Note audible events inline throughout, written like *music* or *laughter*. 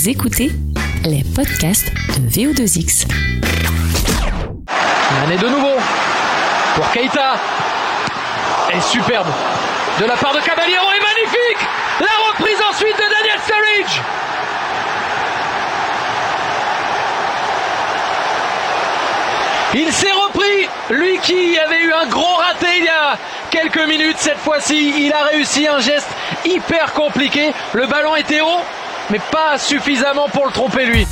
Vous écoutez les podcasts de VO2X. Mané de nouveau pour Keita. Et superbe de la part de Caballero est magnifique. La reprise ensuite de Daniel Sturridge. Il s'est repris, lui qui avait eu un gros raté il y a quelques minutes. Cette fois-ci, il a réussi un geste hyper compliqué. Le ballon était haut, mais pas suffisamment pour le tromper lui.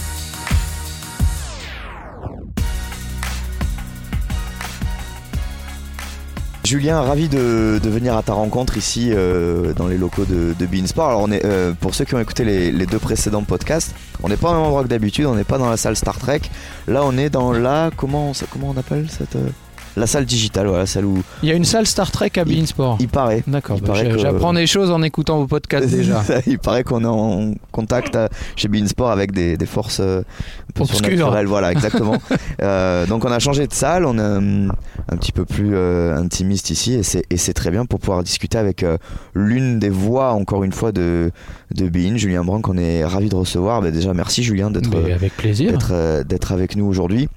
Julien, ravi de, venir à ta rencontre ici euh, dans les locaux de, de Beansport. Alors, on est, euh, pour ceux qui ont écouté les, deux précédents podcasts, on n'est pas au même endroit que d'habitude, on n'est pas dans la salle Star Trek. Là, on est dans la. Comment, comment on appelle cette. Euh, la salle digitale, voilà, celle où. Il y a une salle Star Trek à Beansport. Il, il paraît. D'accord, bah, j'apprends des choses en écoutant vos podcasts *laughs* déjà. il paraît qu'on est en contact à, chez Beansport avec des, des forces euh, obscures. Voilà, *laughs* exactement. euh, donc on a changé de salle, on est un, un petit peu plus euh, intimiste ici et c'est très bien pour pouvoir discuter avec euh, l'une des voix, encore une fois, de, de Bean, Julien Brun, qu'on est ravi de recevoir. Bah, déjà, merci Julien d'être avec plaisir d'être euh, avec nous aujourd'hui.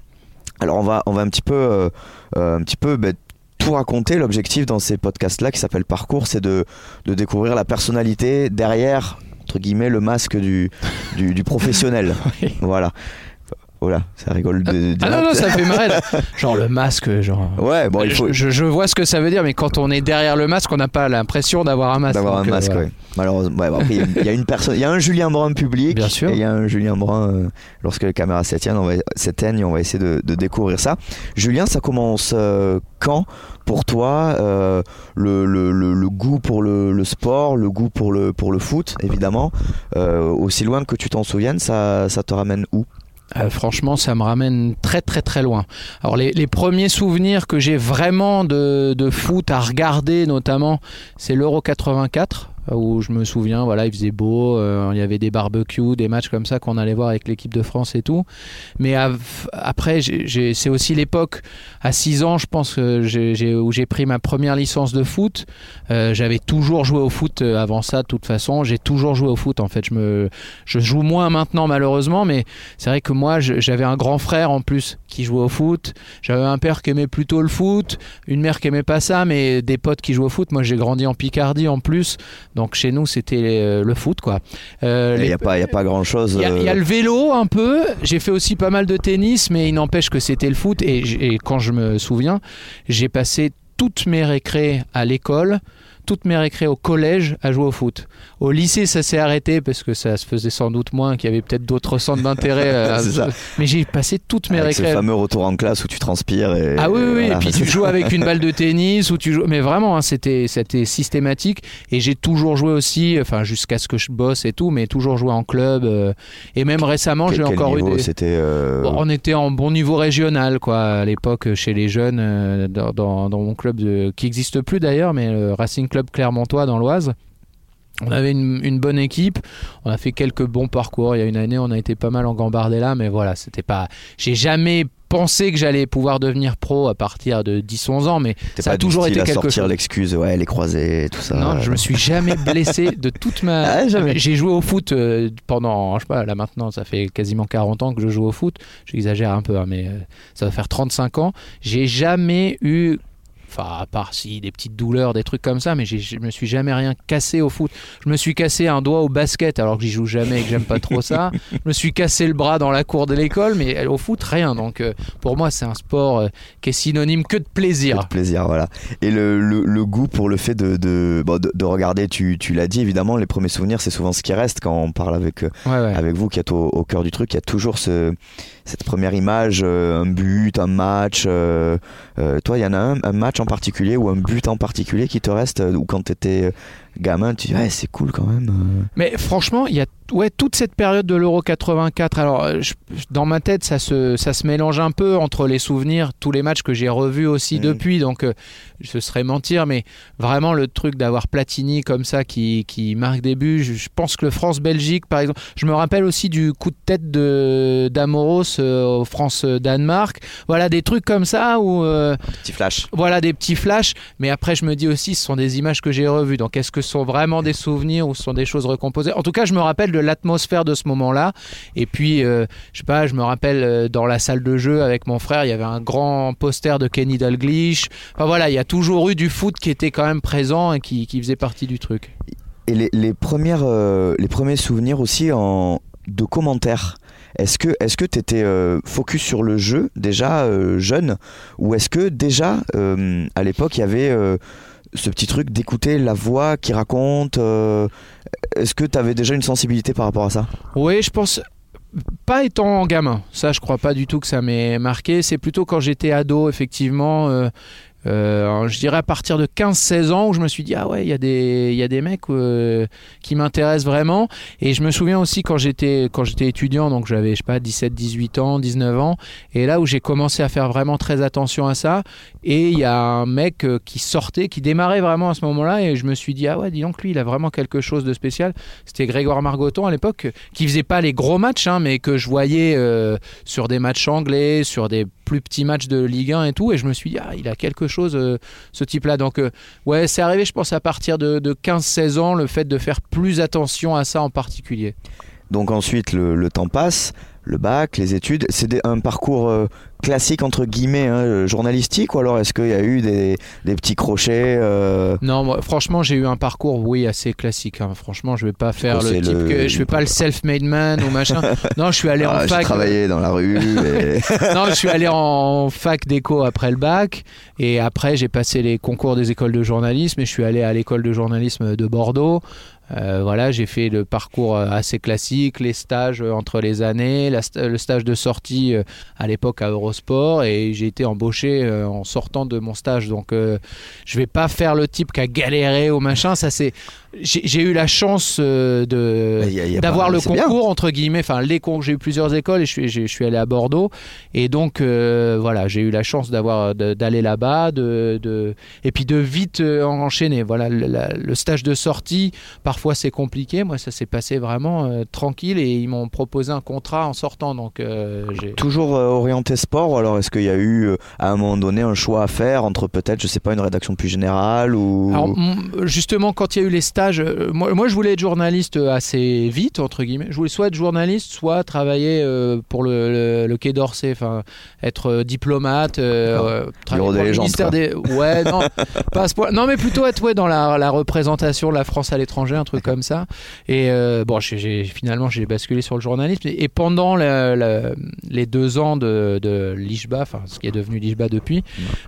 Alors on va, on va un petit peu, euh, un petit peu bah, tout raconter. L'objectif dans ces podcasts-là qui s'appelle Parcours, c'est de, de découvrir la personnalité derrière, entre guillemets, le masque du, du, du professionnel. *laughs* oui. Voilà. Voilà, ça rigole de, de Ah non, non, ça fait marrer. Là. *laughs* Genre le masque, genre. Ouais, bon, il faut. Je, je, vois ce que ça veut dire, mais quand on est derrière le masque, on n'a pas l'impression d'avoir un masque. D'avoir un masque, euh, ouais. Malheureusement, ouais, bon, après, il y a une personne, il y a un Julien Brun public. Bien sûr. Et il y a un Julien Brun euh, lorsque les caméras s'éteignent. On va, s'éteignent, on va essayer de, de, découvrir ça. Julien, ça commence euh, quand pour toi euh, le, le, le, le, goût pour le, le, sport, le goût pour le, pour le foot, évidemment. aussi loin que tu t'en souviennes, ça, ça te ramène où? Euh, franchement, ça me ramène très très très loin. Alors les, les premiers souvenirs que j'ai vraiment de, de, foot à regarder, notamment, c'est l'Euro 84 où je me souviens, voilà, il faisait beau, euh, il y avait des barbecues, des matchs comme ça qu'on allait voir avec l'équipe de France et tout. Mais après, c'est aussi l'époque, à 6 ans, je pense, où j'ai pris ma première licence de foot. Euh, J'avais toujours joué au foot euh, avant ça, de toute façon. J'ai toujours joué au foot, en fait. Je, joue moins maintenant, malheureusement, mais c'est vrai que moi, j'avais un grand frère en plus qui jouait au foot. J'avais un père qui aimait plutôt le foot, une mère qui aimait pas ça, mais des potes qui jouaient au foot. Moi, j'ai grandi en Picardie en plus. Chez nous, c'était le foot, quoi. Euh, il n'y a, pas, y a pas grand chose. Il y, y, a le vélo un peu. J'ai fait aussi pas mal de tennis, mais il n'empêche que c'était le foot. Et, et, quand je me souviens, j'ai passé toutes mes récrés à l'école toutes mes récré au collège à jouer au foot. Au lycée, ça s'est arrêté parce que ça se faisait sans doute moins, qu'il y avait peut-être d'autres centres d'intérêt. *laughs* euh, mais j'ai passé toutes mes Avec récré. Ce fameux retour en classe où tu transpires. Et, ah oui, oui, voilà. et puis tu joues avec une balle de tennis, ou tu joues. Mais vraiment, hein, c'était, c'était systématique. Et j'ai toujours joué aussi, enfin, jusqu'à ce que je bosse et tout, mais toujours joué en club. Euh, et même récemment, j'ai encore eu des. C'était. Euh... Bon, on était en bon niveau régional, quoi, à l'époque, chez les jeunes, dans, dans, dans, mon club de, qui n'existe plus d'ailleurs, mais le Racing Club Clermontois dans l'Oise. On avait une, une, bonne équipe, on a fait quelques bons parcours. Il y a une année, on a été pas mal en Gambardella, mais voilà, c'était pas. J'ai jamais pensé que j'allais pouvoir devenir pro à partir de 10-11 ans, mais ça pas a toujours été quelque sortir chose. l'excuse, ouais, les croisés, tout ça. Non, je me suis jamais blessé de toute ma. *laughs* Ah, jamais. J'ai joué au foot euh, pendant, je sais pas, là maintenant, ça fait quasiment 40 ans que je joue au foot. J'exagère un peu, hein, mais euh, ça va faire 35 ans. J'ai jamais eu Enfin, à part si des petites douleurs, des trucs comme ça, mais je me suis jamais rien cassé au foot. Je me suis cassé un doigt au basket, alors que j'y joue jamais et que j'aime pas trop ça. Je me suis cassé le bras dans la cour de l'école, mais au foot, rien. Donc, euh, pour moi, c'est un sport euh, qui est synonyme que de plaisir. Que de plaisir, voilà. Et le, le, le, goût pour le fait de, de, bon, de, de regarder, tu, tu l'as dit, évidemment, les premiers souvenirs, c'est souvent ce qui reste quand on parle avec, ouais, ouais. avec vous, qui êtes au, au cœur du truc. Il y a toujours ce, cette première image, euh, un but, un match. Euh, toi, il y en a un, un match en particulier ou un but en particulier qui te reste, ou quand tu étais gamin, tu dis ouais, c'est cool quand même. euh. Mais franchement, il y a ouais, toute cette période de l'Euro 84. Alors, je, dans ma tête, ça se, ça se mélange un peu entre les souvenirs, tous les matchs que j'ai revus aussi mmh. depuis. Donc, euh, ce serait mentir, mais vraiment le truc d'avoir Platini comme ça qui, qui marque des buts. Je, je pense que le France-Belgique, par exemple, je me rappelle aussi du coup de tête de d'Amoros euh, au France-Danemark. Voilà des trucs comme ça où. Euh, Petit flash. voilà des petits flashs. Mais après, je me dis aussi, ce sont des images que j'ai revues. Donc, est-ce que sont vraiment des souvenirs ou sont des choses recomposées. En tout cas, je me rappelle de l'atmosphère de ce moment-là. Et puis, euh, je sais pas, je me rappelle euh, dans la salle de jeu avec mon frère, il y avait un grand poster de Kenny Dalglish. Enfin voilà, il y a toujours eu du foot qui était quand même présent et qui, faisait partie du truc. Et les, premières, euh, les premiers souvenirs aussi en, de commentaires. Est-ce que est-ce que tu étais focus sur le jeu déjà euh, jeune? Ou est-ce que déjà euh, à l'époque il y avait euh, ce petit truc d'écouter la voix qui raconte euh, Est-ce que tu avais déjà une sensibilité par rapport à ça? Oui, je pense. Pas étant gamin, ça je crois pas du tout que ça m'ait marqué. C'est plutôt quand j'étais ado, effectivement. euh, euh, je dirais à partir de 15-16 ans où je me suis dit ah ouais il y a des y a des mecs euh, qui m'intéressent vraiment. Et je me souviens aussi quand j'étais quand j'étais étudiant donc j'avais je sais pas 17 18 ans 19 ans et là où j'ai commencé à faire vraiment très attention à ça et il y a un mec euh, qui sortait qui démarrait vraiment à ce moment-là et je me suis dit ah ouais dis donc lui il a vraiment quelque chose de spécial. C'était Grégoire Margoton à l'époque qui faisait pas les gros matchs hein, mais que je voyais sur des matchs anglais sur des plus petits matchs de Ligue 1 et tout et je me suis dit ah il a quelque chose euh, ce type là donc euh, ouais c'est arrivé je pense à partir de, de 15-16 ans le fait de faire plus attention à ça en particulier. Donc ensuite le temps passe, le bac, les études. C'est un parcours euh, classique entre guillemets hein, euh, journalistique ou alors est-ce qu'il y a eu des, des petits crochets euh, non moi, franchement j'ai eu un parcours oui assez classique hein. franchement je vais pas faire le type le- que je fais pas le *laughs* self-made man ou machin non je suis allé ah, en J'ai fac travaillé dans la rue. et- *laughs* non, je suis allé en fac d'éco après le bac et après j'ai passé les concours des écoles de journalisme et je suis allé à l'école de journalisme de Bordeaux. Euh, voilà, j'ai fait le parcours euh, assez classique, les stages euh, entre les années, la le stage de sortie à l'époque à Eurosport et j'ai été embauché en sortant de mon stage. Donc euh, je vais pas faire le type qui a galéré au machin. Ça c'est, j'ai eu la chance de Bah, d'avoir le bien. concours entre guillemets enfin les concours j'ai eu plusieurs écoles et je suis, je suis allé à Bordeaux et donc euh, voilà j'ai eu la chance d'avoir d'aller là-bas de, de et puis de vite enchaîner voilà le, la- le stage de sortie parfois c'est compliqué moi ça s'est passé vraiment euh, tranquille et ils m'ont proposé un contrat en sortant donc euh, j'ai Toujours euh, orienté sport ou alors est-ce qu'il y a eu euh, à un moment donné un choix à faire entre peut-être je sais pas une rédaction plus générale ou Alors, justement, quand il y a eu les stages, euh, moi, moi, je voulais être journaliste assez vite, entre guillemets. Je voulais soit être journaliste, soit travailler pour le, le- le Quai d'Orsay, enfin, être diplomate, euh, travailler des légendes, ministère quoi. des. Ouais, non, *laughs* pas à ce point. Non, mais plutôt être ouais, dans la, la représentation de la France à l'étranger, un truc comme ça. Et euh, bon, j'ai, j'ai- finalement, j'ai basculé sur le journalisme. Et, et pendant la- la- les deux ans de, de l'IJBA, enfin, ce qui est devenu l'IJBA depuis,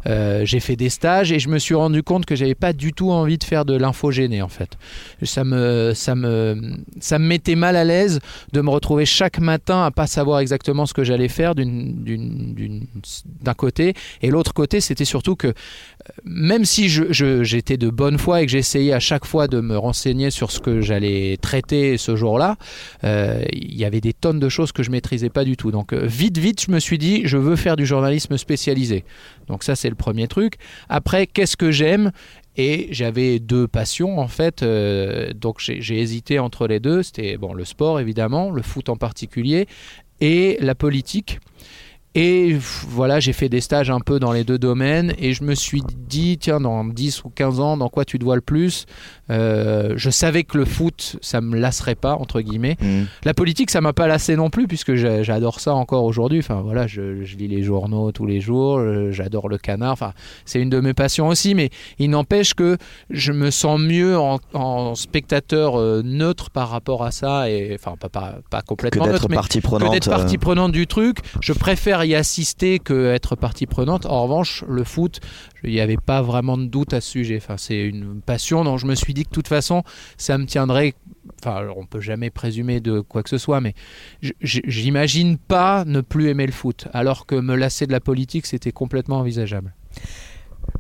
euh, j'ai fait des stages et je me suis rendu compte que j'avais pas du tout envie de faire de l'infogéné en fait. Ça me, ça me, ça me mettait mal à l'aise de me retrouver chaque matin à pas savoir exactement ce que j'allais faire d'un côté et l'autre côté c'était surtout que euh, même si je, je- j'étais de bonne foi et que j'essayais à chaque fois de me renseigner sur ce que j'allais traiter ce jour-là, euh, il y avait des tonnes de choses que je maîtrisais pas du tout. Donc euh, vite, vite, je me suis dit, je veux faire du journalisme spécialisé. Donc ça, c'est le premier truc. Après, qu'est-ce que j'aime? Et j'avais deux passions en fait, euh, donc j'ai, j'ai hésité entre les deux. C'était bon le sport évidemment, le foot en particulier, et la politique. Et voilà, j'ai fait des stages un peu dans les deux domaines et je me suis dit, tiens, dans 10 ou 15 ans, dans quoi tu te vois le plus Euh, Je savais que le foot, ça me lasserait pas, entre guillemets. Hmm. La politique, ça m'a pas lassé non plus, puisque j'a- j'adore ça encore aujourd'hui. Enfin voilà, je, je lis les journaux tous les jours, euh, j'adore le canard. Enfin, c'est une de mes passions aussi, mais il n'empêche que je me sens mieux en, en spectateur euh, neutre par rapport à ça, et enfin pas, pas, pas que complètement d'être neutre, mais partie que prenante. d'être partie prenante du truc. Je préfère y assister que être partie prenante. En revanche, le foot, il n'y avait pas vraiment de doute à ce sujet. Enfin, c'est une passion dont je me suis dit que de toute façon, ça me tiendrait. Enfin, alors, on peut jamais présumer de quoi que ce soit, mais j'imagine pas ne plus aimer le foot, alors que me lasser de la politique, c'était complètement envisageable.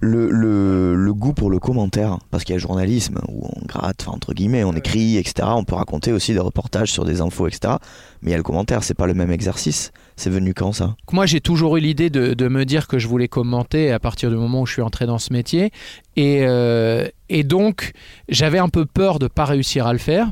Le, le, le goût pour le commentaire, parce qu'il y a le journalisme où on gratte, entre guillemets, on écrit, etc. On peut raconter aussi des reportages sur des infos, etc. Mais il y a le commentaire, c'est pas le même exercice. C'est venu quand ça? Moi, j'ai toujours eu l'idée de, de me dire que je voulais commenter à partir du moment où je suis entré dans ce métier. Et, euh, et donc, j'avais un peu peur de ne pas réussir à le faire.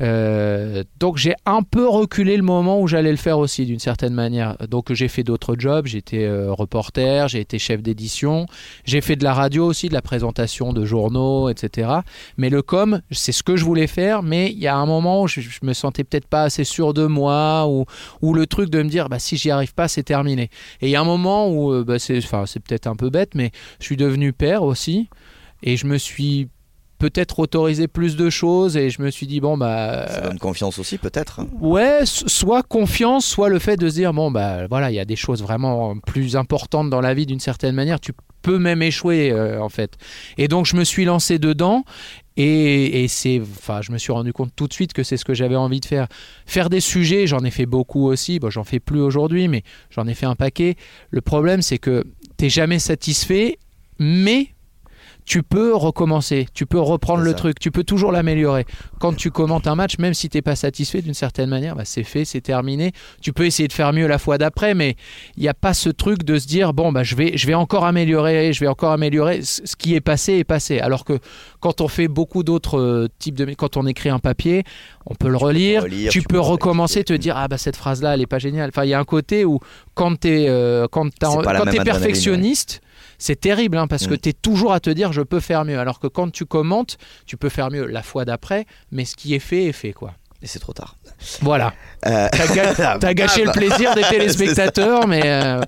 Euh, donc j'ai un peu reculé le moment où j'allais le faire aussi d'une certaine manière. Donc j'ai fait d'autres jobs, j'étais euh, reporter, j'ai été chef d'édition, j'ai fait de la radio aussi, de la présentation de journaux, etc. Mais le com, c'est ce que je voulais faire, mais il y a un moment où je, me sentais peut-être pas assez sûr de moi, ou, ou le truc de me dire bah, si j'y arrive pas, c'est terminé. Et il y a un moment où, euh, bah, c'est peut-être un peu bête, mais je suis devenu père aussi, et je me suis peut-être autorisé plus de choses et je me suis dit bon bah Ça donne confiance aussi, peut-être. hein. Ouais, soit confiance, soit le fait de se dire bon bah voilà, il y a des choses vraiment plus importantes dans la vie d'une certaine manière. Tu peux même échouer euh, en fait. Et donc je me suis lancé dedans et, et c'est, enfin, je me suis rendu compte tout de suite que c'est ce que j'avais envie de faire. Faire des sujets, j'en ai fait beaucoup aussi. Bon, j'en fais plus aujourd'hui, mais j'en ai fait un paquet. Le problème, c'est que t'es jamais satisfait, mais tu peux recommencer, tu peux reprendre le ça. truc, tu peux toujours l'améliorer. Quand tu commentes un match, même si t'es pas satisfait d'une certaine manière, bah, c'est fait, c'est terminé. Tu peux essayer de faire mieux la fois d'après, mais il n'y a pas ce truc de se dire bon bah je vais, je vais encore améliorer, je vais encore améliorer. Ce qui est passé est passé. Alors que quand on fait beaucoup d'autres euh, types de, quand on écrit un papier, on peut le relire, relire, tu, tu peux peux recommencer, te dire ah bah cette phrase là elle est pas géniale. Enfin il y a un côté où quand t'es euh, quand adrénaline, perfectionniste c'est terrible hein, parce que Mm. tu es toujours à te dire je peux faire mieux. Alors que quand tu commentes, tu peux faire mieux la fois d'après, mais ce qui est fait est fait. quoi. Et c'est trop tard. Voilà. Euh, T'as ga- *laughs* t'as gâché le plaisir des *laughs* téléspectateurs, mais euh,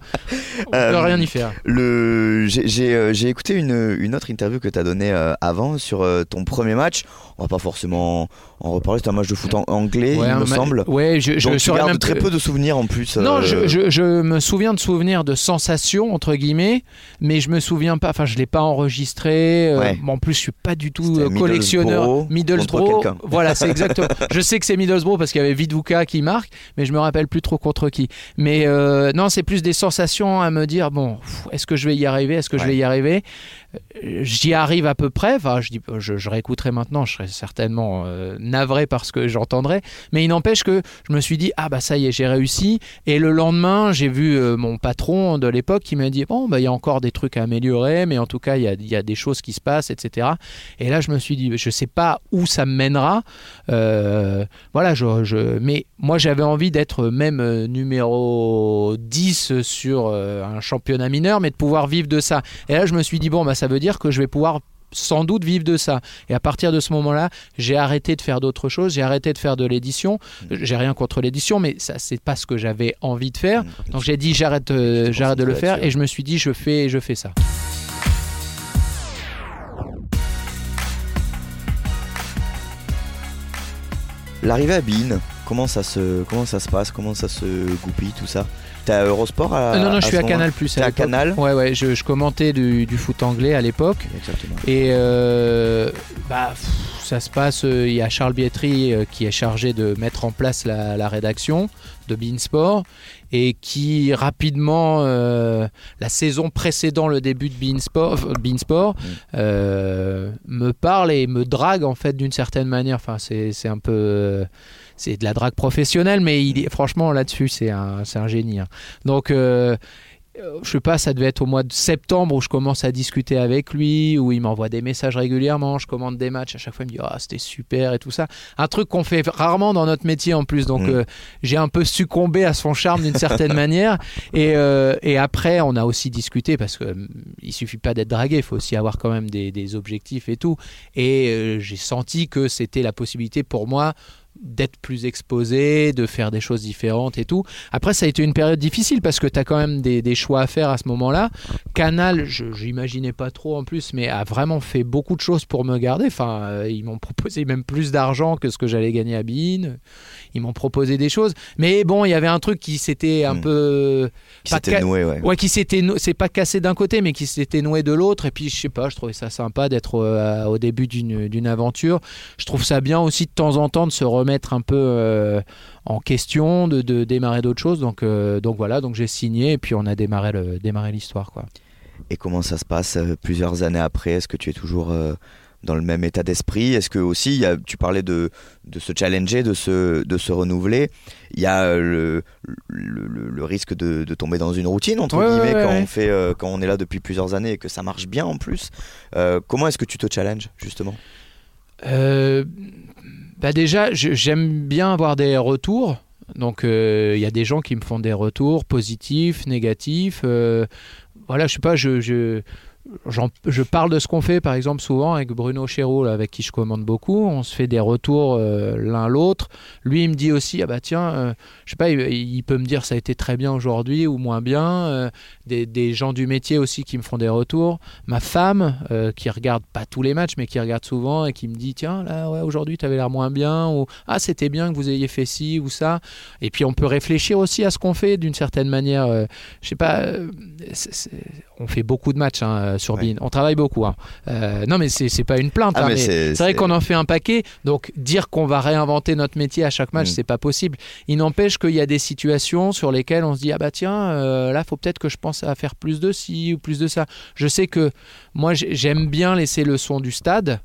on peut Euh, rien y faire. Le, j'ai, j'ai, euh, j'ai écouté une, une autre interview que tu as donnée avant sur ton premier match. On va pas forcément en reparler. C'est un match de foot en anglais, Ouais, il me semble. Ouais, je, je Donc tu gardes même très peu de souvenirs en plus. Non, euh, je, me souviens de souvenirs de sensations entre guillemets, mais je me souviens pas. Enfin, je l'ai pas enregistré. euh, Ouais. En plus, je suis pas du tout C'était euh, collectionneur. Middlesbrough. *laughs* Voilà, c'est exactement. je sais que c'est Middlesbrough parce qu'il y avait Viduka qui marque, mais je me rappelle plus trop contre qui. Mais euh, non, c'est plus des sensations à me dire bon, pff, est-ce que je vais y arriver Est-ce que je vais y arriver? J'y arrive à peu près. Enfin, je dis, je, je réécouterai maintenant. Je serai certainement euh, navré parce que j'entendrai. Mais il n'empêche que je me suis dit ah bah ça y est, j'ai réussi. Et le lendemain, j'ai vu euh, mon patron de l'époque qui m'a dit bon bah il y a encore des trucs à améliorer, mais en tout cas il y a, des choses qui se passent, etc. Et là je me suis dit je sais pas où ça me mènera. Euh, voilà, je, je- mais moi j'avais envie d'être même numéro 10 sur un championnat mineur, mais de pouvoir vivre de ça. Et là je me suis dit bon bah ça veut dire que je vais pouvoir sans doute vivre de ça. Et à partir de ce moment-là, j'ai arrêté de faire d'autres choses, j'ai arrêté de faire de l'édition. J'ai rien contre l'édition, mais ça c'est pas ce que j'avais envie de faire. Donc j'ai dit j'arrête, euh, j'arrête de le faire et je me suis dit je fais, je fais ça. L'arrivée à Bean, comment ça se, comment ça se passe, comment ça se goupille tout ça? Eurosport à, Euh, non non, je suis à Canal Plus. T'es à Canal Ouais ouais, je, je commentais du, du foot anglais à l'époque. Exactement. Et euh, bah, pff, ça se passe, euh, il y a Charles Bietri euh, qui est chargé de mettre en place la, la rédaction de Beansport et qui rapidement, euh, la saison précédant le début de Beansport, Beansport Mm. euh, me parle et me drague en fait d'une certaine manière. Enfin, c'est c'est un peu... euh, c'est de la drague professionnelle, mais il est, franchement là-dessus, c'est un, un génie. hein. Donc, euh, euh, je sais pas, ça devait être au mois de septembre où je commence à discuter avec lui, où il m'envoie des messages régulièrement, je commande des matchs, à chaque fois il me dit ah c'était super et tout ça. Un truc qu'on fait rarement dans notre métier en plus, donc Mm. euh, j'ai un peu succombé à son charme d'une certaine *laughs* manière. Et, euh, et après on a aussi discuté parce que hum, il suffit pas d'être dragué, il faut aussi avoir quand même des, des objectifs et tout. Et euh, j'ai senti que c'était la possibilité pour moi d'être plus exposé, de faire des choses différentes et tout. Après, ça a été une période difficile parce que tu as quand même des, des choix à faire à ce moment-là. Canal, je j'imaginais pas trop en plus, mais a vraiment fait beaucoup de choses pour me garder. Enfin, euh, ils m'ont proposé même plus d'argent que ce que j'allais gagner à Bein. Ils m'ont proposé des choses. Mais bon, il y avait un truc qui s'était un Mm. peu... Qui s'était noué, ouais. Ouais, qui s'était, c'est pas cassé d'un côté, mais qui s'était noué de l'autre. Et puis, je sais pas, je trouvais ça sympa d'être euh, au début d'une, d'une aventure. Je trouve ça bien aussi de temps en temps de se remettre un peu euh, en question, de, de démarrer d'autres choses. Donc, euh, donc voilà, donc j'ai signé et puis on a démarré, le, démarré l'histoire, quoi. Et comment ça se passe euh, plusieurs années après? Est-ce que tu es toujours dans le même état d'esprit? Est-ce que aussi, il y a- tu parlais de, de se challenger, de se, de se renouveler Il y a le, le, risque de, de tomber dans une routine, entre Ouais, guillemets, ouais, quand, ouais. On fait, euh, quand on est là depuis plusieurs années et que ça marche bien en plus. Euh, comment est-ce que tu te challenges, justement? Euh, bah déjà, j'aime bien avoir des retours. Donc, euh, il y a des gens qui me font des retours positifs, négatifs. euh, voilà, je sais pas, je, je parle de ce qu'on fait, par exemple, souvent avec Bruno Chéreau, là, avec qui je commande beaucoup. On se fait des retours euh, l'un l'autre. Lui, il me dit aussi, ah bah tiens, euh, je sais pas, il, peut me dire ça a été très bien aujourd'hui ou moins bien. Euh, des, gens du métier aussi qui me font des retours. Ma femme, qui regarde pas tous les matchs, mais qui regarde souvent et qui me dit, tiens, là, ouais, aujourd'hui, tu avais l'air moins bien. Ou, ah, c'était bien que vous ayez fait ci ou ça. Et puis, on peut réfléchir aussi à ce qu'on fait d'une certaine manière. Je sais pas, on fait beaucoup de matchs hein, euh, sur Ouais. On travaille beaucoup. hein. Euh, non, mais c'est pas une plainte. Ah, hein, c'est- vrai qu'on en fait un paquet. Donc, dire qu'on va réinventer notre métier à chaque match, Mm. c'est pas possible. Il n'empêche qu'il y a des situations sur lesquelles on se dit ah bah tiens, euh, là, faut peut-être que je pense à faire plus de ci ou plus de ça. Je sais que moi, j'ai- j'aime bien laisser le son du stade.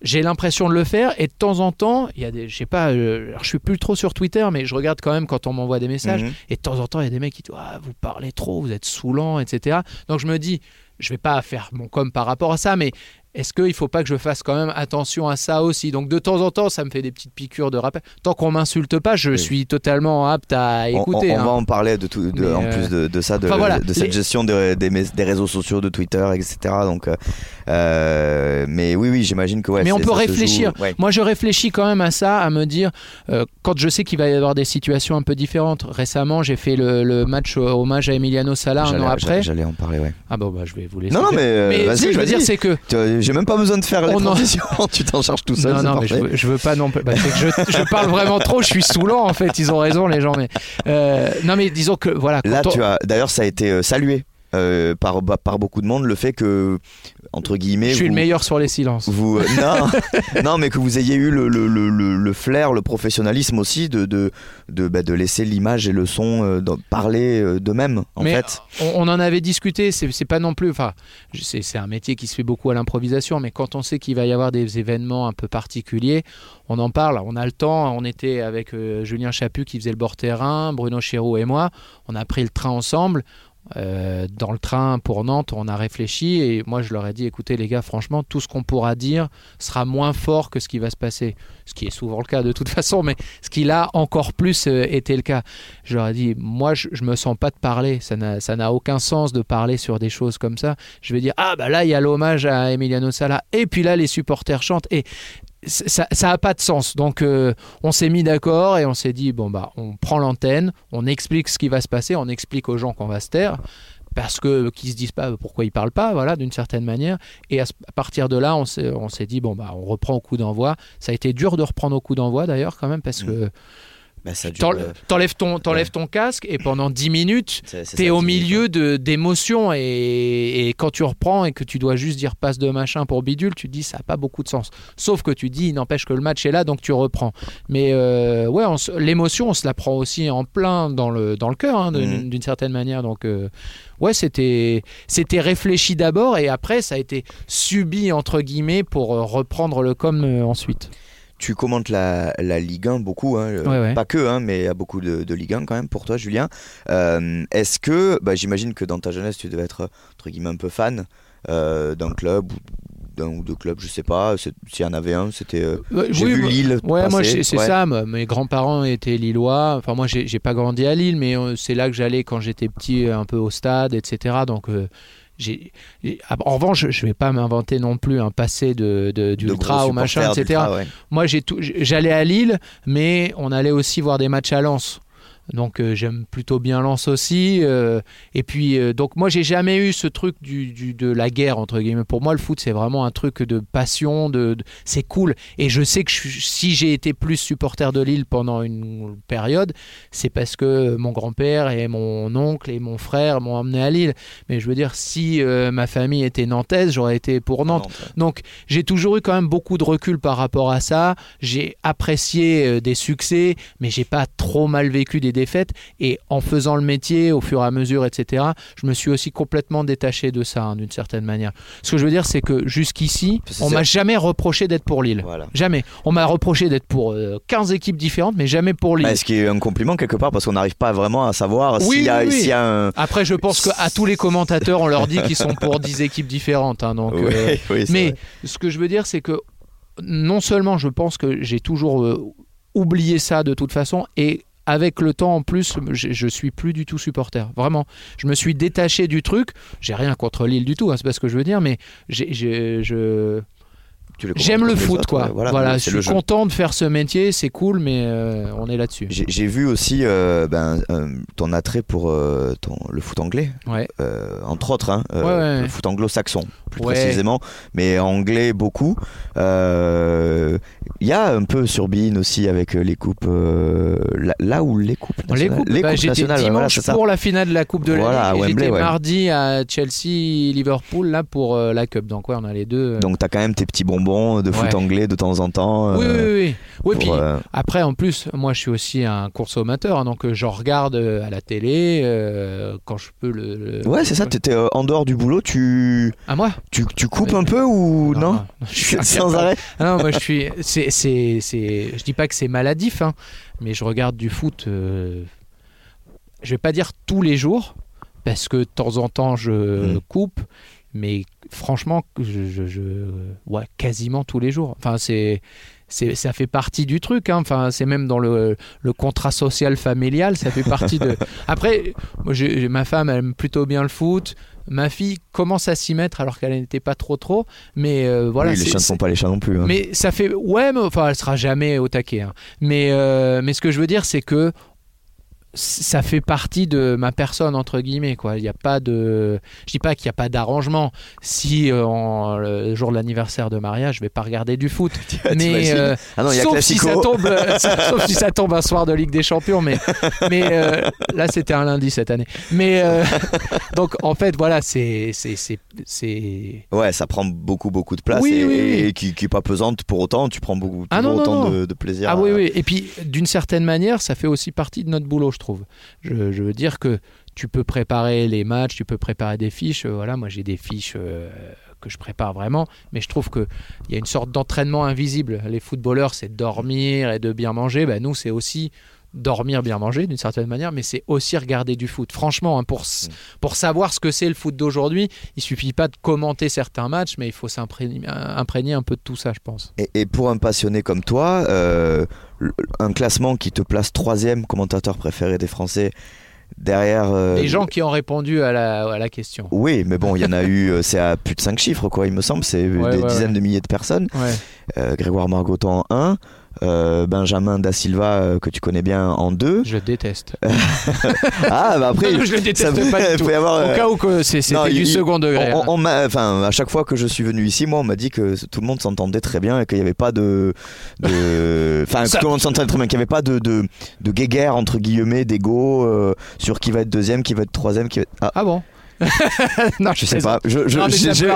J'ai l'impression de le faire et de temps en temps, il y a des, je sais pas, euh, alors je suis plus trop sur Twitter, mais je regarde quand même quand on m'envoie des messages. Mhm. Et de temps en temps, il y a des mecs qui disent ah, Vous parlez trop, vous êtes saoulant, etc. Donc je me dis Je vais pas faire mon com par rapport à ça, mais est-ce qu'il faut pas que je fasse quand même attention à ça aussi? Donc de temps en temps, ça me fait des petites piqûres de rappel. Tant qu'on m'insulte pas, je Oui. suis totalement apte à écouter. on, on hein. va en parler de tout, de- Mais, en euh, plus de, de ça, de, voilà, cette les- gestion des réseaux sociaux, de Twitter, etc. Donc, euh, euh, mais oui, oui, j'imagine que ouais. Mais on peut joue- réfléchir. ouais. Moi, je réfléchis quand même à ça, à me dire, euh, quand je sais qu'il va y avoir des situations un peu différentes. Récemment, j'ai fait le, le match euh, hommage à Emiliano Sala un an après. J'allais en parler, ouais. Ah bon, bah, je vais vous laisser. Non, non, mais, euh, Mais vas-y, je veux dire, c'est que J'ai même pas besoin de faire la en- transition, *laughs* tu t'en charges tout seul. non, non, mais je veux, je veux pas non plus. bah, je, je parle vraiment trop, je suis saoulant en fait. Ils ont raison, les gens. Mais non, mais disons que voilà. Là, on- tu as. D'ailleurs, ça a été salué euh, par, bah, par beaucoup de monde le fait que, entre guillemets, je suis vous, le meilleur sur les silences. vous euh, *laughs* non, non, mais que vous ayez eu le, le, le, le- le flair, le professionnalisme aussi de de de, bah, de laisser l'image et le son euh, parler euh, d'eux-mêmes en Mais fait. on, on en avait discuté. C'est pas non plus. Enfin, c'est un métier qui se fait beaucoup à l'improvisation, mais quand on sait qu'il va y avoir des événements un peu particuliers, on en parle. On a le temps. On était avec euh, Julien Chaput qui faisait le bord terrain, Bruno Chéreau et moi. On a pris le train ensemble. Euh, dans le train pour Nantes, on a réfléchi et moi je leur ai dit écoutez les gars, franchement, tout ce qu'on pourra dire sera moins fort que ce qui va se passer. Ce qui est souvent le cas de toute *laughs* façon, mais ce qui là encore plus euh, été le cas. Je leur ai dit moi je, je me sens pas de parler, ça n'a aucun sens de parler sur des choses comme ça. Je vais dire ah bah là il y a l'hommage à Emiliano Sala et puis là les supporters chantent et ça ça a pas de sens. Donc euh, on s'est mis d'accord et on s'est dit bon bah on prend l'antenne, on explique ce qui va se passer, on explique aux gens qu'on va se taire parce que qu'ils se disent pas pourquoi ils parlent pas, voilà, d'une certaine manière. Et à, partir de là, on s'est, dit bon bah on reprend au coup d'envoi. Ça a été dur de reprendre au coup d'envoi d'ailleurs quand même parce que Bah, euh, t'enlèves ton ton casque et pendant 10 minutes T'es au milieu de d'émotions et, et quand tu reprends et que tu dois juste dire passe de machin pour bidule, tu te dis ça n'a pas beaucoup de sens. Sauf que tu dis il n'empêche que le match est là donc tu reprends. Mais euh, ouais, l'émotion on se la prend aussi en plein dans le dans le cœur hein, d'une Mhm. d'une certaine manière. Donc euh, ouais c'était c'était réfléchi d'abord et après ça a été subi entre guillemets pour euh, reprendre le com ensuite. Tu commentes la, la Ligue 1 beaucoup, hein, Ouais, ouais. pas que, hein, mais il y a beaucoup de, de Ligue 1 quand même pour toi, Julien. Euh, Est-ce que, bah, j'imagine que dans ta jeunesse, tu devais être entre guillemets un peu fan euh, d'un club ou d'un ou deux clubs, je sais pas. S'il y en avait un, c'était. euh, Ouais, J'ai oui, vu Lille. Ouais, moi passer, c'est ouais. ça. Mes grands-parents étaient lillois. Enfin, moi j'ai pas grandi à Lille, mais c'est là que j'allais quand j'étais petit, un peu au stade, etc. Donc euh, ah, En revanche, je vais pas m'inventer non plus un passé de d'ultra ou machin, etc. ouais. Moi j'ai tout. J'allais à Lille, mais on allait aussi voir des matchs à Lens. Donc euh, j'aime plutôt bien Lens aussi. euh, et puis euh, donc moi j'ai jamais eu ce truc du, du- de la guerre entre guillemets. Pour moi le foot c'est vraiment un truc de passion, de, de- c'est cool. Et je sais que je si j'ai été plus supporter de Lille pendant une période, c'est parce que mon grand-père et mon oncle et mon frère m'ont emmené à Lille. Mais je veux dire si ma famille était nantaise, j'aurais été pour Nantes. Nantes, ouais. Donc j'ai toujours eu quand même beaucoup de recul par rapport à ça. J'ai apprécié des succès, mais j'ai pas trop mal vécu des défaites. Et en faisant le métier au fur et à mesure, etc., je me suis aussi complètement détaché de ça hein, d'une certaine manière. Ce que je veux dire, c'est que jusqu'ici, on m'a jamais reproché d'être pour Lille. Voilà. Jamais. On m'a reproché d'être pour euh, 15 équipes différentes, mais jamais pour Lille. Bah, ce qui est un compliment quelque part parce qu'on n'arrive pas vraiment à savoir Oui, s'il y, a- oui, y a un. Après, je pense qu'à tous les commentateurs, on leur dit qu'ils sont pour 10 équipes différentes. hein, donc, *laughs* euh, Oui, mais vrai. ce que je veux dire, c'est que non seulement je pense que j'ai toujours euh, oublié ça de toute façon, et avec le temps en plus, je, je suis plus du tout supporter. Vraiment, je me suis détaché du truc. J'ai rien contre Lille du tout, hein, c'est pas ce que je veux dire, mais je j'aime le les foot, autres, quoi. Voilà, voilà, je suis le content de faire ce métier, c'est cool, mais euh, on est là-dessus. J'ai j'ai vu aussi euh, ben, euh, ton attrait pour ton, le foot anglais, Ouais. entre autres, hein, Ouais, ouais. le foot anglo-saxon plus précisément, mais anglais beaucoup. Il y a un peu sur Bein aussi avec les coupes, là, là où les coupes Les nationales, coupes, les bah, coupes nationales, dimanche voilà, pour la finale de la Coupe de Voilà, la Ligue. mardi à Chelsea, Liverpool, là pour la Cup. Donc ouais, on a les deux. Donc t'as quand même tes petits bonbons de foot Ouais. anglais de temps en temps. oui, euh, oui, oui. Oui, pour, puis euh, après, en plus, moi, je suis aussi un consommateur, hein, donc euh, j'en regarde euh, à la télé euh, quand je peux le. le- Ouais, c'est ça. T'étais euh, en dehors du boulot, tu À moi? tu, tu coupes Ouais. un peu ou non, non, je suis *laughs* Sans arrêt? Ah Non, moi je suis. C'est, c'est, c'est... Je dis pas que c'est maladif, hein, mais je regarde du foot. euh, Je vais pas dire tous les jours, parce que de temps en temps je Mm. coupe, mais franchement, je, je, je- ouais, quasiment tous les jours. Enfin, c'est. C'est, ça fait partie du truc, hein. enfin, c'est même dans le, le contrat social familial, ça fait partie de. *laughs* Après, moi, j'ai, j'ai- ma femme elle aime plutôt bien le foot, ma fille commence à s'y mettre alors qu'elle n'était pas trop trop, mais euh, voilà. oui, les chiens ne sont pas les chats non plus. hein. mais ça fait ouais, mais enfin elle sera jamais au taquet. hein. Mais euh, mais ce que je veux dire c'est que ça fait partie de ma personne entre guillemets quoi. Il n'y a pas de, je dis pas qu'il n'y a pas d'arrangement. Si euh, en- le jour de l'anniversaire de mariage, je vais pas regarder du foot. *laughs* mais T'imagines euh, ah non, sauf si ça tombe, euh, *laughs* sauf si ça tombe un soir de Ligue des Champions. Mais mais là c'était un lundi cette année. Mais *laughs* donc en fait voilà c'est c'est Ouais, ça prend beaucoup beaucoup de place Oui, et, oui, oui. et qui, qui est pas pesante pour autant. Tu prends beaucoup Ah non, non, autant. De, de plaisir. Ah oui, oui. Et puis, d'une certaine manière, ça fait aussi partie de notre boulot, je trouve. Je, veux dire que tu peux préparer les matchs, tu peux préparer des fiches. euh, Voilà, moi, j'ai des fiches euh, que je prépare vraiment, mais je trouve qu'il y a une sorte d'entraînement invisible. Les footballeurs, c'est dormir et de bien manger. Ben, nous, c'est aussi dormir, bien manger d'une certaine manière, mais c'est aussi regarder du foot. Franchement, hein, pour, pour savoir ce que c'est le foot d'aujourd'hui, il suffit pas de commenter certains matchs, mais il faut s'imprégner euh, un peu de tout ça, je pense. Et, pour un passionné comme toi, euh, un classement qui te place troisième commentateur préféré des Français derrière... Euh, Les gens qui ont répondu à la, à la question. Oui, mais bon, il y en a eu, c'est à plus de 5 chiffres, quoi, il me semble, c'est ouais, des dizaines de milliers de personnes. Euh, Grégoire Margoton 1. Euh, Benjamin Da Silva, euh, que tu connais bien, en deux. Je déteste. *laughs* ah, bah après. Non, je déteste *laughs* tout. Avoir, Au euh, cas où que c'est du second degré. On, hein. enfin, à chaque fois que je suis venu ici, moi, on m'a dit que tout le monde s'entendait très bien et qu'il n'y avait pas de. *laughs* Enfin, tout le monde s'entendait très bien, qu'il n'y avait pas de, de, guéguerre, entre guillemets, d'ego sur qui va être deuxième, qui va être troisième. Qui va être... ah, ah bon? *laughs* Non, je sais pas, je- je- Non,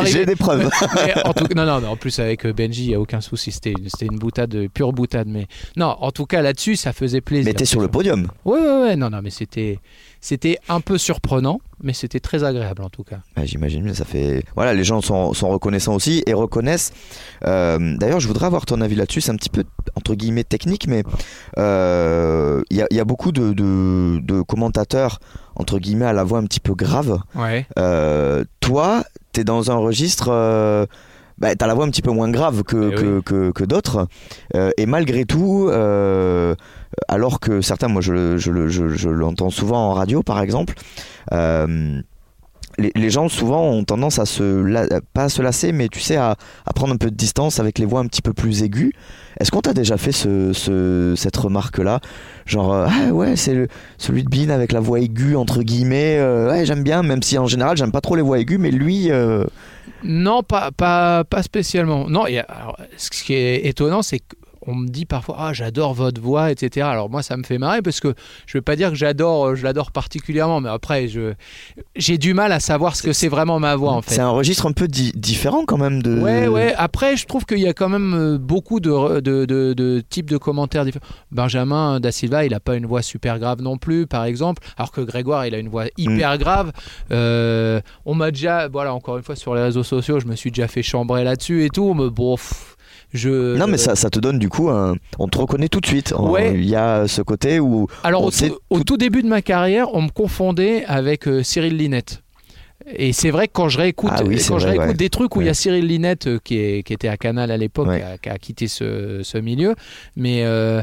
j'ai des preuves. *laughs* Mais *laughs* en tout, non, non, mais en plus avec euh, Benji, il n'y a aucun souci. C'était une, c'était une boutade, euh, pure boutade. Mais non, en tout cas là-dessus, ça faisait plaisir. Mais t'es sur le podium. Ouais, ouais, ouais. Non, non, mais c'était, c'était un peu surprenant, mais c'était très agréable en tout cas. Ouais, J'imagine, ça fait. Voilà, les gens sont, sont reconnaissants aussi et reconnaissent. euh, D'ailleurs, je voudrais avoir ton avis là-dessus. C'est un petit peu entre guillemets technique, mais euh, il y, a, il y a beaucoup de, de- de commentateurs entre guillemets à la voix un petit peu grave. Ouais. Euh, toi, t'es dans un registre. Euh, bah, t'as la voix un petit peu moins grave que, Eh que, que- que d'autres. Euh, et malgré tout, euh, alors que certains, moi je, le- je, le- je- je l'entends souvent en radio par exemple, euh, les, gens souvent ont tendance à se, pas se lasser, mais tu sais, à, prendre un peu de distance avec les voix un petit peu plus aiguës. Est-ce qu'on t'a déjà fait ce, ce- cette remarque-là? Genre, euh, ah ouais, c'est celui de Bean avec la voix aiguë, entre guillemets. euh, ouais, j'aime bien, même si en général, j'aime pas trop les voix aiguës, mais lui. Non, pas, pas, spécialement. Non, ce qui est étonnant, c'est qu'on me dit parfois ah j'adore votre voix etc alors moi ça me fait marrer parce que je veux pas dire que j'adore euh, je l'adore particulièrement mais après je j'ai du mal à savoir ce que c'est vraiment ma voix en fait C'est un registre un peu di- différent quand même de. Ouais, ouais. Après, je trouve qu'il y a quand même euh, beaucoup de, re- de, de- de types de commentaires différents. Benjamin Da Silva, il n'a pas une voix super grave non plus, par exemple, alors que Grégoire, il a une voix hyper grave. Euh, on m'a déjà, voilà, encore une fois, sur les réseaux sociaux, je me suis déjà fait chambrer là-dessus et tout. Mais bon, pff, je. Non, mais ça, ça te donne du coup un. On te reconnaît tout de suite. Ouais. Il y a ce côté où. Alors, au, sait tout, au tout début de ma carrière, on me confondait avec euh, Cyril Linette. Et c'est vrai que quand je réécoute, Ah oui, c'est quand je vrai, réécoute ouais. des trucs où il y a Cyril Linette euh, qui, est, qui était à Canal à l'époque, Ouais. qui, a, qui a quitté ce, ce milieu, mais euh,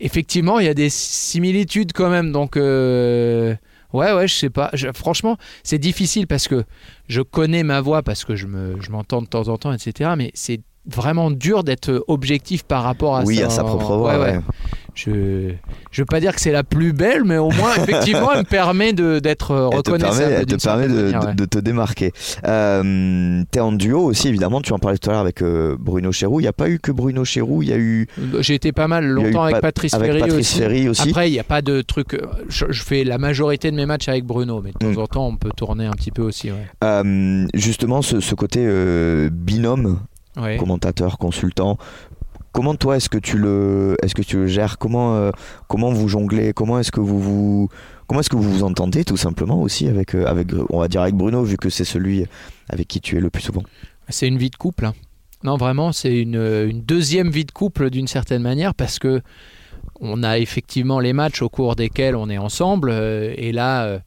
effectivement, il y a des similitudes quand même. Donc, euh, ouais, ouais, je sais pas. Je- franchement, c'est difficile parce que je connais ma voix, parce que je me- je m'entends de temps en temps, etc. Mais c'est vraiment dur d'être objectif par rapport à oui, ça. à sa propre voix. Ouais, ouais. ouais. Je je veux pas dire que c'est la plus belle, mais au moins effectivement, elle me permet d'être Elle te reconnaissable. permet, elle te permet de, manière, te démarquer. Euh, T'es en duo aussi, évidemment. Tu en parlais tout à l'heure avec euh, Bruno Chéroux. Il n'y a pas eu que Bruno Chéroux. Il y a eu J'ai été pas mal longtemps avec Pa- Patrice avec Ferry Patrice aussi. Ferry aussi. Après, il n'y a pas de truc. euh, Je, je fais la majorité de mes matchs avec Bruno, mais de temps Mm. en temps, on peut tourner un petit peu aussi. Euh, justement, ce, ce côté binôme, Ouais. commentateur, consultant. Comment toi est-ce que tu le, est-ce que tu le gères? Comment, euh, comment vous jonglez? Comment est-ce que vous vous, comment est-ce que vous vous entendez tout simplement aussi avec, euh, avec, on va dire avec Bruno vu que c'est celui avec qui tu es le plus souvent? C'est une vie de couple. hein. Non, vraiment, c'est une, une deuxième vie de couple d'une certaine manière parce que on a effectivement les matchs au cours desquels on est ensemble euh, et là, euh,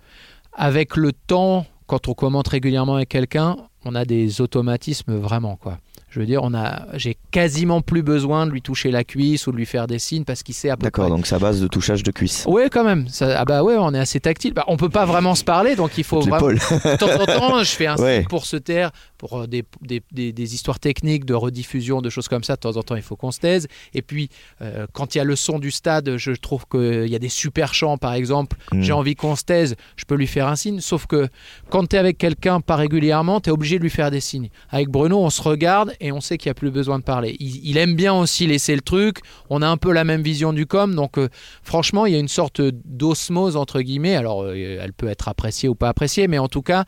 avec le temps, quand on commente régulièrement avec quelqu'un, on a des automatismes vraiment quoi. Je veux dire, on a, j'ai quasiment plus besoin de lui toucher la cuisse ou de lui faire des signes parce qu'il sait à peu D'accord, près. donc ça base de touchage de cuisse. Ouais, quand même. Ça, ah bah ouais, on est assez tactile. Bah, on peut pas vraiment se parler, donc il faut vraiment. *laughs* De temps en temps, je fais un Ouais. signe pour se taire, pour euh, des, des, des- des histoires techniques de rediffusion, de choses comme ça. De temps en temps, il faut qu'on se taise. Et puis, euh, quand il y a le son du stade, je trouve qu'il y a des super chants, par exemple. Mm. J'ai envie qu'on se taise, je peux lui faire un signe. Sauf que quand tu es avec quelqu'un pas régulièrement, tu es obligé de lui faire des signes. Avec Bruno, on se regarde et on sait qu'il n'y a plus besoin de parler. Il, il aime bien aussi laisser le truc. On a un peu la même vision du com. Donc, euh, franchement, il y a une sorte d'osmose, entre guillemets. Alors, euh, elle peut être appréciée ou pas appréciée, mais en tout cas,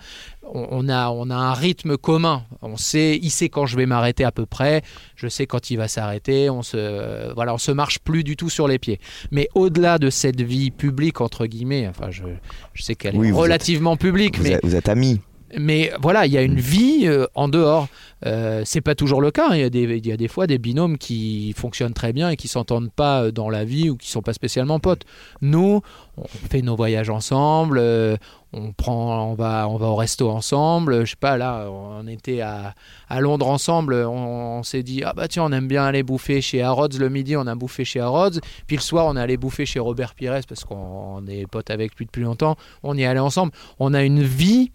on, a, on a un rythme commun. On sait, il sait quand je vais m'arrêter à peu près. Je sais quand il va s'arrêter. On se, euh, voilà, on se marche plus du tout sur les pieds. Mais au-delà de cette vie publique, entre guillemets, enfin, je, je sais qu'elle Oui, est relativement publique, Vous, mais vous êtes amis. Mais voilà, il y a une vie euh, en dehors. Euh, c'est pas toujours le cas. hein. Il y, a des, il y a des fois des binômes qui fonctionnent très bien et qui s'entendent pas euh, dans la vie ou qui sont pas spécialement potes. Nous, on fait nos voyages ensemble. euh, on prend, on va, on va au resto ensemble. Je sais pas, là, on était à, à Londres ensemble. On, s'est dit, ah bah tiens, on aime bien aller bouffer chez Harrods le midi. On a bouffé chez Harrods. Puis le soir, on est allé bouffer chez Robert Pires parce qu'on on est potes avec lui depuis longtemps. On y est allé ensemble. On a une vie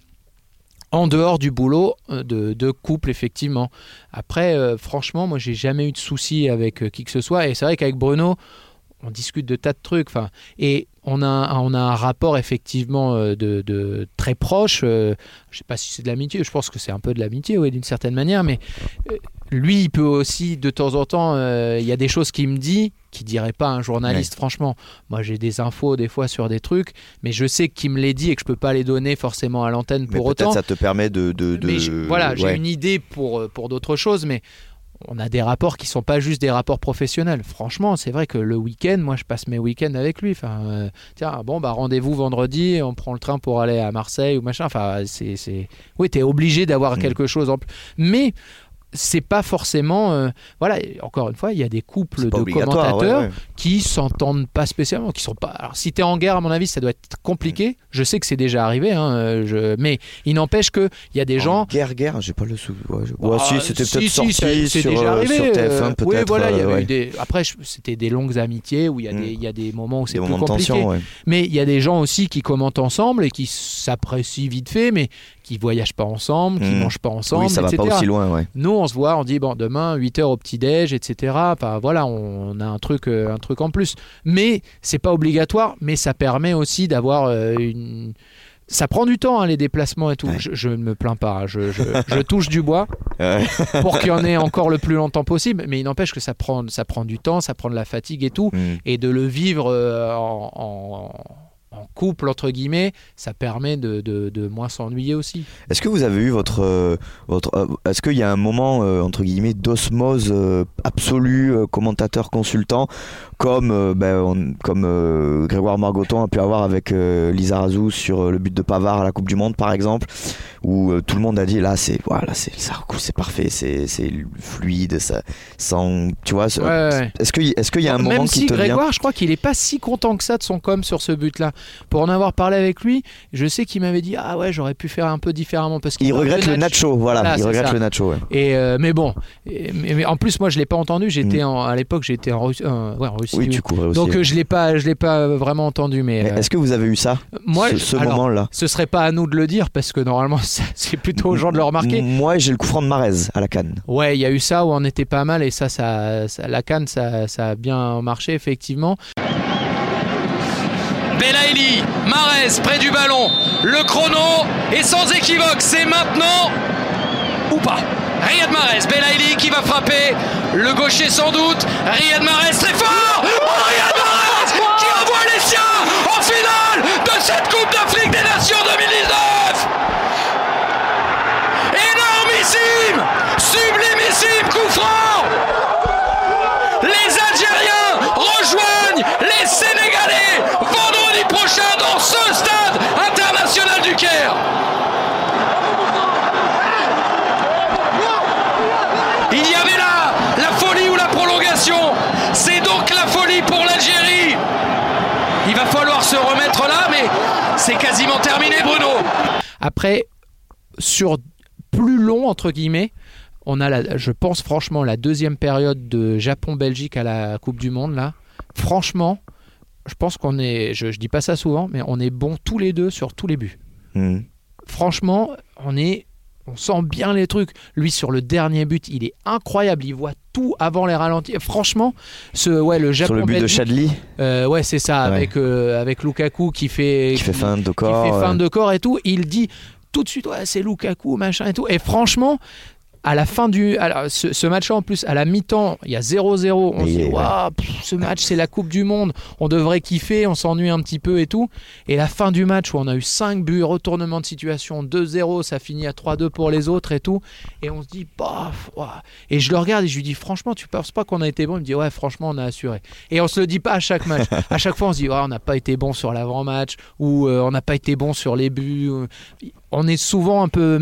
en dehors du boulot euh, de, couple effectivement. Après, euh, franchement, moi j'ai jamais eu de soucis avec euh, qui que ce soit. Et c'est vrai qu'avec Bruno, on discute de tas de trucs. Et on a, un- rapport effectivement très proche. euh, je sais pas si c'est de l'amitié. Je pense que c'est un peu de l'amitié, oui, d'une certaine manière. Mais lui, il peut aussi de temps en temps. euh, Il y a des choses qu'il me dit qui dirait pas un journaliste. Franchement, moi j'ai des infos des fois sur des trucs, mais je sais qu'il me les dit et que je peux pas les donner forcément à l'antenne Mais pour peut-être autant. ça te permet de. de, Mais voilà, j'ai une idée pour, euh, pour d'autres choses, mais on a des rapports qui sont pas juste des rapports professionnels. Franchement, c'est vrai que le week-end, moi, je passe mes week-ends avec lui. Enfin, euh, tiens, bon, bah rendez-vous vendredi, on prend le train pour aller à Marseille ou machin. Enfin, c'est, c'est... oui, t'es obligé d'avoir Mm. quelque chose en plus. Mais c'est pas forcément, euh, voilà. Encore une fois, il y a des couples de commentateurs ouais, ouais. qui s'entendent pas spécialement, qui sont pas. Alors, si t'es en guerre, à mon avis, ça doit être compliqué. Je sais que c'est déjà arrivé, hein, euh, je... mais il n'empêche que il y a des gens. En guerre, guerre, j'ai pas le sou. Ouais, je- Ah, si, c'était peut-être si, sorti sur, déjà euh, arrivé. sur TF1, peut-être. oui, voilà, il y avait ouais. eu des. Après, c'était des longues amitiés où il y a Mm. des, il y a des moments où c'est plus compliqué. tension. Mais il y a des gens aussi qui commentent ensemble et qui s'apprécient vite fait, mais qui voyagent pas ensemble, qui Mm. mangent pas ensemble, Oui, ça va etc. pas aussi loin, ouais. Nous, on se voit, on dit bon, demain 8h au petit-déj, etc. Enfin, voilà, on a un truc, euh, un truc en plus. Mais c'est pas obligatoire, mais ça permet aussi d'avoir euh, une. Ça prend du temps, hein, les déplacements et tout. Ouais. Je, je ne me plains pas. hein. Je, je- je touche du bois Ouais. pour qu'il y en ait *laughs* encore le plus longtemps possible. Mais il n'empêche que ça prend, ça prend du temps, ça prend de la fatigue et tout. Mm. Et de le vivre euh, en, en- en couple, entre guillemets, ça permet de, de- de moins s'ennuyer aussi. Est-ce que vous avez eu votre, euh, votre euh, est-ce qu'il y a un moment euh, entre guillemets d'osmose absolue euh, commentateur consultant comme, ben, on- comme Grégoire Margoton a pu avoir avec Lisa Razou sur le but de Pavard à la Coupe du Monde, par exemple, où tout le monde a dit là, c'est voilà, c'est parfait, c'est fluide, ça, sans, tu vois. Ouais. Est-ce que est-ce qu'il y a un Même moment si qui te vient Grégoire, je crois qu'il est pas si content que ça de son com sur ce but-là. Pour en avoir parlé avec lui, je sais qu'il m'avait dit ah ouais j'aurais pu faire un peu différemment parce qu'il regrette le nacho, voilà, Voilà, il regrette ça. le nacho. ouais. Et euh, mais bon, Et- mais, mais en plus moi je l'ai pas entendu. J'étais Mm. en, à l'époque j'étais en, Russie- euh, ouais, en Russie. Oui, tu couvrais aussi. Donc euh, je l'ai pas, je l'ai pas vraiment entendu. Mais, Mais euh, Est-ce que vous avez eu ça, moi, ce, alors, moment-là ce serait pas à nous de le dire parce que normalement *laughs* c'est plutôt aux gens de le remarquer. Moi, j'ai le coup franc de Marez à la canne. Ouais, il y a eu ça où on était pas mal et ça, ça, ça- la canne, ça, ça a bien marché effectivement. Belaïli, Marez près du ballon. Le chrono est sans équivoque. C'est maintenant ou pas. Riyad Mahrez, Belaïli qui va frapper. Le gaucher sans doute. Riyad Mahrez très fort. Oh, Riyad Mahrez qui envoie les siens en finale de cette Coupe d'Afrique des Nations 2019. Énormissime, sublimissime coup franc. Les Algériens rejoignent les Sénégalais dans ce stade international du Caire. Il y avait là la folie ou la prolongation. C'est donc la folie pour l'Algérie. Il va falloir se remettre là, mais c'est quasiment terminé, Bruno. Après, sur plus long entre guillemets, on a, je pense franchement, la deuxième période de Japon-Belgique à la Coupe du Monde là. Franchement, je pense qu'on est, je, je dis pas ça souvent, mais on est bons tous les deux sur tous les buts. Hmm. franchement, on est. On sent bien les trucs. Lui, sur le dernier but, il est incroyable. Il voit tout avant les ralentis. Franchement, ce, ouais, le Japon. Sur le but de Chadli, euh, ouais, c'est ça, Ouais. avec, euh, avec Lukaku qui fait. qui fait fin de qui corps. fait fin ouais. de corps et tout. Il dit tout de suite, ouais, c'est Lukaku, machin et tout. Et franchement, à la fin du. Ce, ce match-là, en plus, à la mi-temps, il y a 0-0. On se dit. Waouh, ce match, c'est la Coupe du Monde. On devrait kiffer, on s'ennuie un petit peu et tout. Et la fin du match où on a eu 5 buts, retournement de situation, 2-0, ça finit à 3-2 pour les autres et tout. Et on se dit, bof. ouah. Et je le regarde et je lui dis, franchement, tu penses pas qu'on a été bon? Il me dit, ouais, franchement, on a assuré. Et on se le dit pas à chaque match. à chaque fois, on se dit, ouais, on n'a pas été bon sur l'avant-match ou euh, on n'a pas été bon sur les buts. On est souvent un peu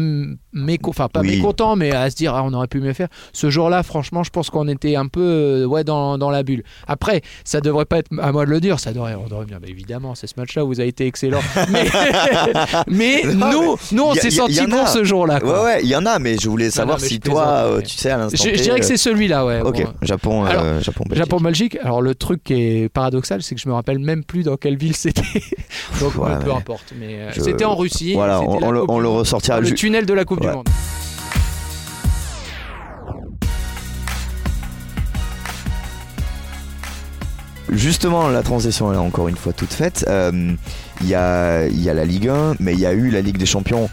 méco, enfin pas Oui. mécontent, mais à se dire, ah, on aurait pu mieux faire. Ce jour-là, franchement, je pense qu'on était un peu euh, ouais, dans, dans la bulle. Après, ça devrait pas être à moi de le dire, ça devrait, on devrait bien, bah, évidemment, c'est ce match-là, vous avez été excellent. *laughs* Mais, *laughs* mais Non, nous, nous, on s'est senti en bon ce jour-là. Ouais, il y en a, mais je voulais savoir non, si toi, plaisante, euh, tu sais, à l'instant. Je, dirais que euh, c'est celui-là, ouais. Ok, Bon. Japon, Alors, euh, Japon, Belgique. Japon-Belgique, alors le truc qui est paradoxal, c'est que je me rappelle même plus dans quelle ville c'était. *laughs* Donc Ouais, peu importe. Mais je- c'était en Russie. Voilà, on le, on le ressortira. le tunnel de la Coupe Ouais. du Monde. Justement, la transition est encore une fois toute faite. Euh, Il y, a, il y a la Ligue 1, mais il y a eu la Ligue des Champions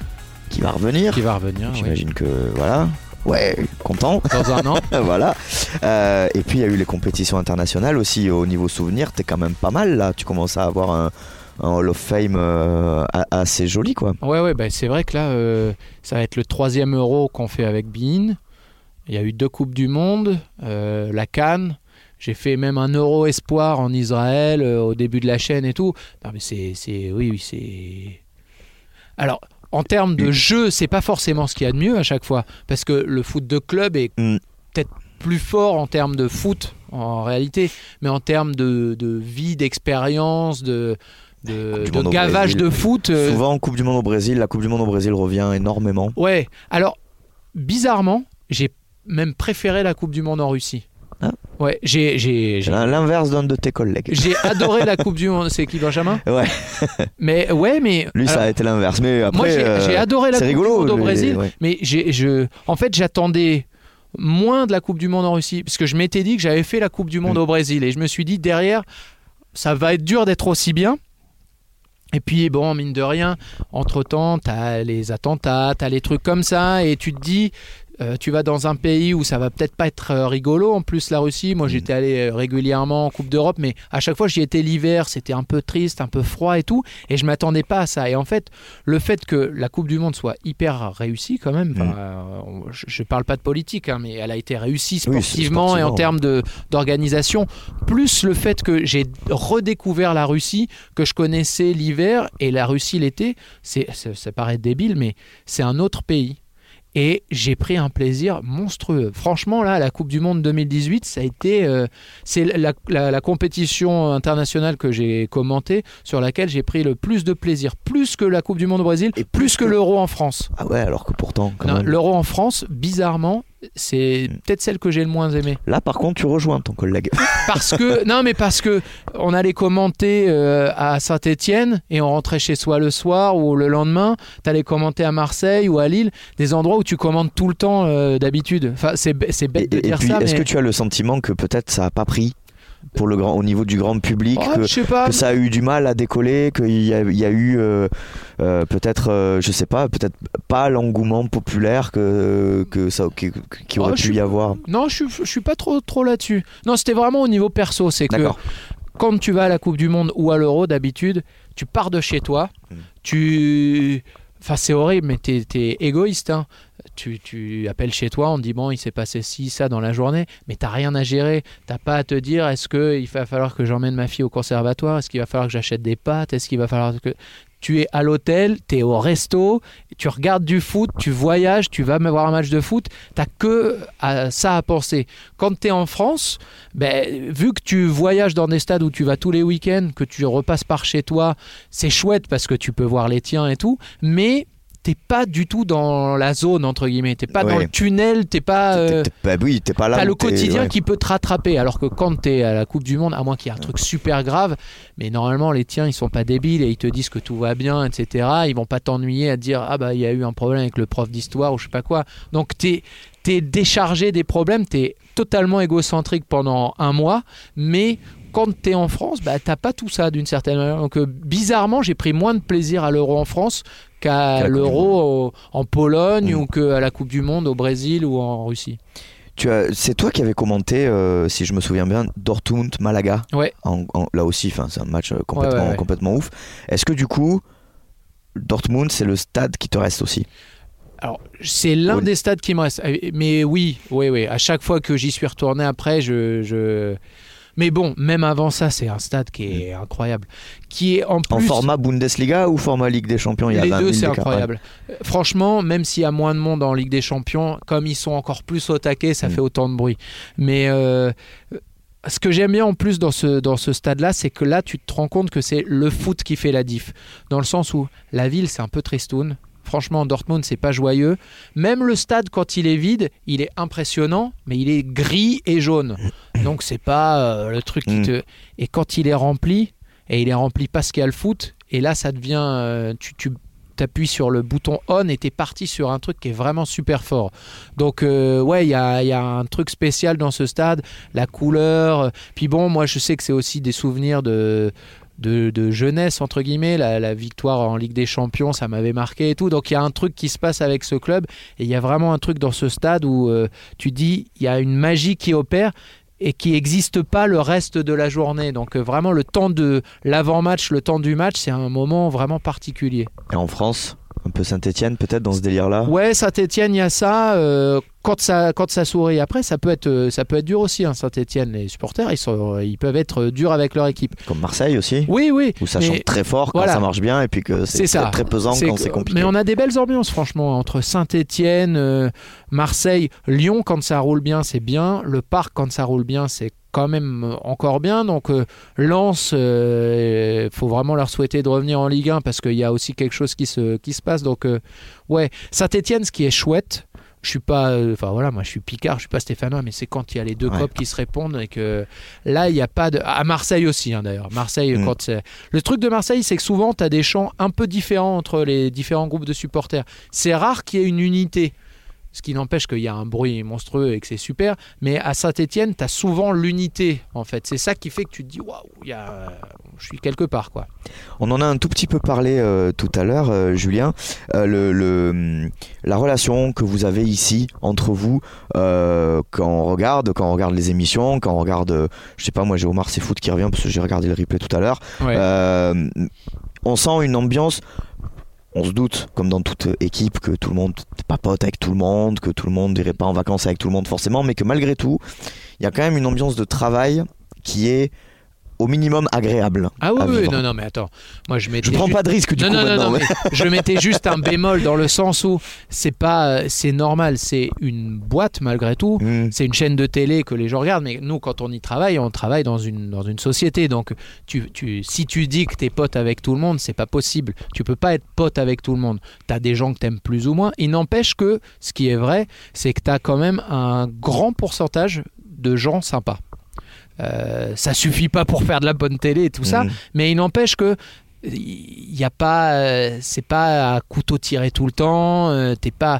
qui va revenir. Qui va revenir oui. J'imagine que voilà. Ouais, content. dans un an. *laughs* voilà. Euh, et puis il y a eu les compétitions internationales aussi au niveau souvenir. T'es quand même pas mal là. Tu commences à avoir un, un Hall of Fame euh, assez joli quoi. Ouais, ouais, bah, c'est vrai que là, euh, ça va être le troisième euro qu'on fait avec Bean. Il y a eu deux Coupes du Monde, euh, la Cannes. J'ai fait même un euro espoir en Israël euh, au début de la chaîne et tout. Non, mais c'est. c'est- Oui, oui, c'est. Alors, en termes de jeu, c'est pas forcément ce qu'il y a de mieux à chaque fois. Parce que le foot de club est Mm. peut-être plus fort en termes de foot en réalité, mais en termes de, de vie, d'expérience, de, de, de gavage Brésil. de foot. euh, Souvent Coupe du Monde au Brésil, la Coupe du Monde au Brésil revient énormément. Ouais, alors bizarrement, j'ai même préféré la Coupe du Monde en Russie. Ah. Ouais, j'ai j'ai L'inverse d'un de tes collègues. j'ai *laughs* adoré la Coupe du Monde. C'est qui Benjamin? Ouais, Mais ouais, mais lui ça a été l'inverse. Mais après, moi j'ai euh, j'ai adoré la Coupe rigolo, du Monde au Brésil, ouais. mais j'ai je en fait j'attendais moins de la Coupe du Monde en Russie parce que je m'étais dit que j'avais fait la Coupe du Monde Mm. au Brésil et je me suis dit derrière ça va être dur d'être aussi bien. Et puis bon, mine de rien, entre-temps, t'as les attentats, t'as les trucs comme ça, et tu te dis, Euh, tu vas dans un pays où ça va peut-être pas être euh, rigolo. En plus, la Russie, moi Mm. j'étais allé euh, régulièrement en Coupe d'Europe, mais à chaque fois j'y étais l'hiver, c'était un peu triste, un peu froid et tout, et je m'attendais pas à ça. Et en fait, le fait que la Coupe du Monde soit hyper réussie quand même, Mm. euh, je, je parle pas de politique, hein, mais elle a été réussie Oui, sportivement et en termes d'organisation, plus le fait que j'ai redécouvert la Russie, que je connaissais l'hiver et la Russie l'été, ça paraît débile, mais c'est un autre pays. Et j'ai pris un plaisir monstrueux. Franchement, là, la Coupe du Monde 2018, ça a été. euh, c'est la, la- la compétition internationale que j'ai commentée, sur laquelle j'ai pris le plus de plaisir. Plus que la Coupe du Monde au Brésil, Et plus que l'Euro en France. Ah ouais, alors que pourtant. L'Euro en France, bizarrement, c'est peut-être celle que j'ai le moins aimée. Là, par contre, tu rejoins ton collègue. *laughs* Parce que non, mais parce que on allait commenter euh, à Saint-Étienne et on rentrait chez soi le soir ou le lendemain. T'allais commenter à Marseille ou à Lille, des endroits où tu commandes tout le temps euh, d'habitude. Enfin, c'est b- c'est Et, bête de et- et dire puis, ça, est-ce mais que tu as le sentiment que peut-être ça a pas pris pour le grand, au niveau du grand public, Oh, que, pas. ça a eu du mal à décoller, qu'il y y a eu euh, euh, peut-être, euh, je sais pas, peut-être pas l'engouement populaire que, que ça, qui, qui aurait Oh, je pu suis- y avoir. Non, je suis, je suis pas trop trop là-dessus. Non, c'était vraiment au niveau perso. C'est que quand tu vas à la Coupe du Monde ou à l'Euro, d'habitude, tu pars de chez toi, Mm. tu... Enfin, c'est horrible, mais t'es es égoïste. hein. Tu, appelles chez toi, on te dit, bon, il s'est passé ci, ça dans la journée, mais t'as rien à gérer. T'as pas à te dire, est-ce qu'il va falloir que j'emmène ma fille au conservatoire? Est-ce qu'il va falloir que j'achète des pâtes? Est-ce qu'il va falloir que... Tu es à l'hôtel, tu es au resto, tu regardes du foot, tu voyages, tu vas voir un match de foot, t'as que à ça à penser. Quand tu es en France, ben, vu que tu voyages dans des stades où tu vas tous les week-ends, que tu repasses par chez toi, c'est chouette parce que tu peux voir les tiens et tout, mais t'es pas du tout dans la zone entre guillemets, t'es pas dans le tunnel, t'es pas. euh, T'es- t'es- bah oui, t'es pas là. T'as le t'es- quotidien ouais. qui peut te rattraper, alors que quand t'es à la Coupe du Monde, à moins qu'il y ait un truc super grave, mais normalement les tiens ils sont pas débiles et ils te disent que tout va bien, etc. Ils vont pas t'ennuyer à te dire ah bah il y a eu un problème avec le prof d'histoire ou je sais pas quoi. Donc t'es es déchargé des problèmes, t'es totalement égocentrique pendant un mois, mais quand t'es en France, bah t'as pas tout ça d'une certaine manière. Donc euh, bizarrement j'ai pris moins de plaisir à l'euro en France Qu'à l'euro en Pologne Mm. ou qu'à la Coupe du Monde au Brésil ou en Russie. Tu c'est toi qui avais commenté, euh, si je me souviens bien, Dortmund Malaga. Ouais. En- en- là aussi, c'est un match euh, complètement, Ouais, ouais, ouais. complètement ouf. Est-ce que du coup, Dortmund, c'est le stade qui te reste aussi? Alors, c'est l'un Oui. des stades qui me reste. Mais oui, oui, oui. À chaque fois que j'y suis retourné après, je, je... Mais bon, même avant ça, c'est un stade qui est incroyable. Qui est en plus. En format Bundesliga ou format Ligue des Champions il y a les 20 deux, 000 c'est incroyable. Euh, Franchement, même s'il y a moins de monde en Ligue des Champions, comme ils sont encore plus au taquet, ça Mm. fait autant de bruit. Mais euh, ce que j'aime bien en plus dans ce, dans ce stade-là, c'est que là, tu te rends compte que c'est le foot qui fait la diff. Dans le sens où la ville, c'est un peu tristoun. Franchement, Dortmund, c'est pas joyeux. Même le stade, quand il est vide, il est impressionnant, mais il est gris et jaune. *coughs* Donc, c'est pas euh, le truc qui Mm. te. Et quand il est rempli, et il est rempli parce qu'il y a le foot, et là, ça devient. euh, tu, tu t'appuies sur le bouton on et t'es parti sur un truc qui est vraiment super fort. Donc euh, ouais, il y a, il y a un truc spécial dans ce stade, la couleur. Puis bon, moi je sais que c'est aussi des souvenirs de, de, jeunesse, entre guillemets. La, la victoire en Ligue des Champions, ça m'avait marqué et tout. Donc il y a un truc qui se passe avec ce club et il y a vraiment un truc dans ce stade où euh, tu dis, il y a une magie qui opère et qui n'existe pas le reste de la journée. Donc euh, vraiment le temps de l'avant-match, le temps du match, c'est un moment vraiment particulier. Et en France, un peu Saint-Etienne peut-être dans ce délire-là Ouais, Saint-Etienne, il y a ça. euh, quand ça, quand ça sourit. Après, ça peut être, euh, ça peut être dur aussi. Hein, Saint-Etienne, les supporters, ils sont, ils peuvent être durs avec leur équipe. Comme Marseille aussi Oui, oui. Où ça chante très fort quand voilà. ça marche bien et puis que C'est très, très pesant quand c'est compliqué. Mais on a des belles ambiances, franchement, entre Saint-Étienne, Marseille, Lyon, quand ça roule bien, c'est bien. Le Parc, quand ça roule bien, c'est quand même euh, encore bien. Donc, euh, Lens, il faut vraiment leur souhaiter de revenir en Ligue 1 parce qu'il y a aussi quelque chose qui se, qui se passe. Donc, euh, ouais. Saint-Étienne, ce qui est chouette, je suis pas, euh, enfin voilà, moi je suis Picard, je suis pas Stéphanois, mais c'est quand il y a les deux Ouais. copes qui se répondent et que là il n'y a pas de. À Marseille aussi hein, d'ailleurs. Marseille, Mm. quand c'est. Le truc de Marseille, c'est que souvent tu as des chants un peu différents entre les différents groupes de supporters. C'est rare qu'il y ait une unité. Ce qui n'empêche qu'il y a un bruit monstrueux et que c'est super. Mais à Saint-Etienne, tu as souvent l'unité, en fait. C'est ça qui fait que tu te dis, waouh, a... je suis quelque part, quoi. On en a un tout petit peu parlé euh, tout à l'heure, euh, Julien. Euh, le, le- la relation que vous avez ici entre vous quand on regarde, quand on regarde les émissions, quand on regarde, je sais pas, moi j'ai Omar c'est foot qui revient parce que j'ai regardé le replay tout à l'heure. Ouais. On sent une ambiance. On se doute, comme dans toute équipe, que tout le monde n'est pas pote avec tout le monde, que tout le monde n'irait pas en vacances avec tout le monde forcément, mais que malgré tout, il y a quand même une ambiance de travail qui est au minimum agréable. Ah oui, non, non, mais attends. Moi, je m'étais Je prends ju- pas de risque du non, coup non, non, mais- je mettais *laughs* juste un bémol dans le sens où c'est pas, euh, c'est normal, c'est une boîte malgré tout. Hmm. C'est une chaîne de télé que les gens regardent, mais nous, quand on y travaille, on travaille dans une, dans une société. Donc, tu, tu, si tu dis que t'es pote avec tout le monde, c'est pas possible. Tu peux pas être pote avec tout le monde. T'as des gens que t'aimes plus ou moins. Il n'empêche que, ce qui est vrai, c'est que t'as quand même un grand pourcentage de gens sympas. Euh, ça suffit pas pour faire de la bonne télé et tout ça, Hmm. mais il n'empêche que il y a pas euh, c'est pas à couteau tiré tout le temps euh, t'es pas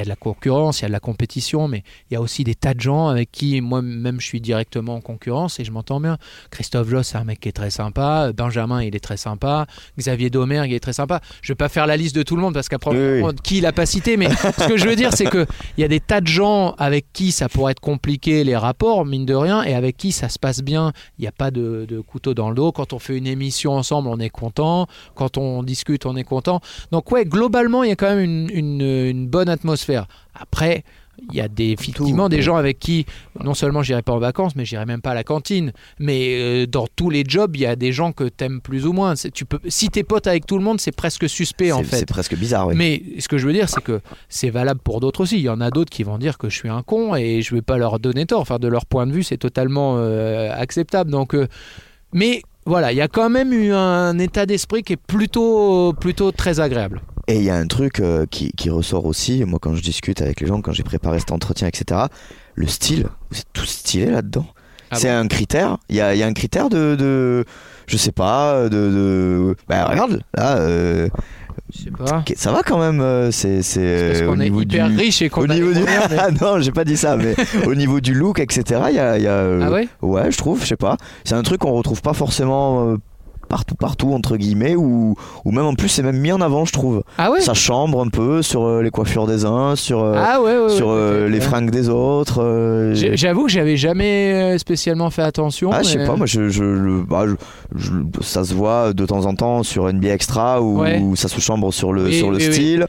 y a de la concurrence, il y a de la compétition, mais il y a aussi des tas de gens avec qui moi-même je suis directement en concurrence et je m'entends bien. Christophe Joss, c'est un mec qui est très sympa. Benjamin, il est très sympa. Xavier Domergue, il est très sympa. Je vais pas faire la liste de tout le monde parce qu'après, on Oui, oui. qui il a pas cité, mais *laughs* ce que je veux dire, c'est que il y a des tas de gens avec qui ça pourrait être compliqué les rapports, mine de rien, et avec qui ça se passe bien. Il n'y a pas de, de couteau dans le dos. Quand on fait une émission ensemble, on est content. Quand on discute, on est content. Donc ouais, globalement, il y a quand même une, une- une bonne atmosphère. Après, il y a des, effectivement des gens avec qui non seulement j'irai pas en vacances, mais j'irai même pas à la cantine. Mais euh, dans tous les jobs, il y a des gens que t'aimes plus ou moins. Tu peux, si t'es pote avec tout le monde, c'est presque suspect en fait. C'est presque bizarre, oui. Mais ce que je veux dire, c'est que c'est valable pour d'autres aussi. Il y en a d'autres qui vont dire que je suis un con et je vais pas leur donner tort. Enfin, de leur point de vue, c'est totalement euh, acceptable. Donc, euh, mais voilà, il y a quand même eu un état d'esprit qui est plutôt, plutôt très agréable. Et il y a un truc euh, qui, qui ressort aussi, moi quand je discute avec les gens, quand j'ai préparé cet entretien, etc., le style, vous êtes tous stylés là-dedans. Ah c'est un critère, il y a, il y a un critère de, de je sais pas, de... de... Bah regarde, là, euh, Je sais pas. ça va quand même, euh, c'est... c'est au qu'on est niveau hyper du... riche et qu'on Au a niveau du... *laughs* Ah non, j'ai pas dit ça, mais *laughs* au niveau du look, etc., il y a... il y a, Ah ouais? Ouais, je trouve, je sais pas. C'est un truc qu'on retrouve pas forcément partout, partout, entre guillemets, ou, ou même en plus, c'est même mis en avant, je trouve. Ah ouais Ça chambre un peu sur euh, les coiffures des uns, sur, euh, Ah ouais, ouais, ouais, sur euh, les fringues des autres. J'avoue que j'avais jamais spécialement fait attention. Ah, je sais pas, moi, je, je, le- bah, je- ça se voit de temps en temps sur NBA Extra où, où ça se chambre sur le, sur le style,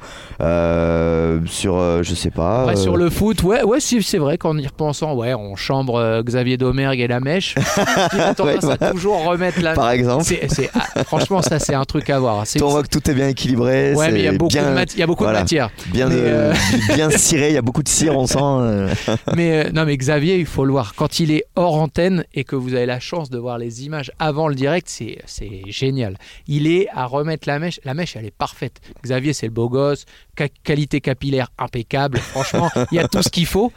sur, je sais pas. Après, sur le foot, ouais, ouais, si, c'est vrai qu'en y repensant, ouais, on chambre Xavier Domergue et la mèche. *laughs* Tendance Ouais, à toujours remettre la. Par exemple, C'est- c'est- ah, franchement, ça, c'est un truc à voir. C'est- on voit que tout est bien équilibré. Ouais, mais il y a beaucoup, bien, de, mat- il y a beaucoup voilà. de matière. bien, mais, euh, *laughs* bien ciré, il y a beaucoup de cire, on sent. euh. *laughs* Mais euh, non, mais Xavier, il faut le voir. Quand il est hors antenne et que vous avez la chance de voir les images avant le direct, c'est c'est génial. Il est à remettre la mèche. La mèche, elle est parfaite. Xavier, c'est le beau gosse, qualité capillaire impeccable. Franchement, il y a tout ce qu'il faut.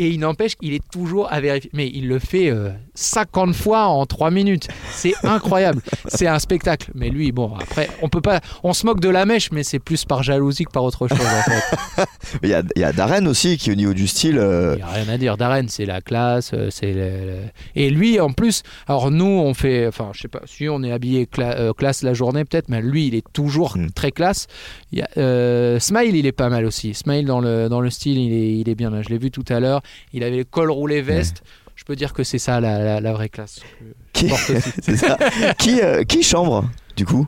Et il n'empêche qu'il est toujours à vérifier. Mais il le fait euh, 50 fois en 3 minutes. C'est incroyable. *laughs* C'est un spectacle. Mais lui, bon, après, on peut pas. On se moque de la mèche, mais c'est plus par jalousie que par autre chose, en fait. *laughs* Il y a, il y a Darren aussi qui, au niveau du style, euh, Il n'y a rien à dire. Darren, c'est la classe. euh, c'est le- Et lui, en plus, alors nous, on fait. Enfin, je sais pas, si on est habillé cla- euh, classe la journée, peut-être, mais lui, il est toujours Mm. très classe. Il y a, Smile, il est pas mal aussi. Smile, dans le, dans le style, il est, il est bien. Je l'ai vu tout à l'heure. Il avait le col roulé veste. Je peux dire que c'est ça la, la- la vraie classe. qui, *laughs* ça. qui, euh, qui chambre, du coup?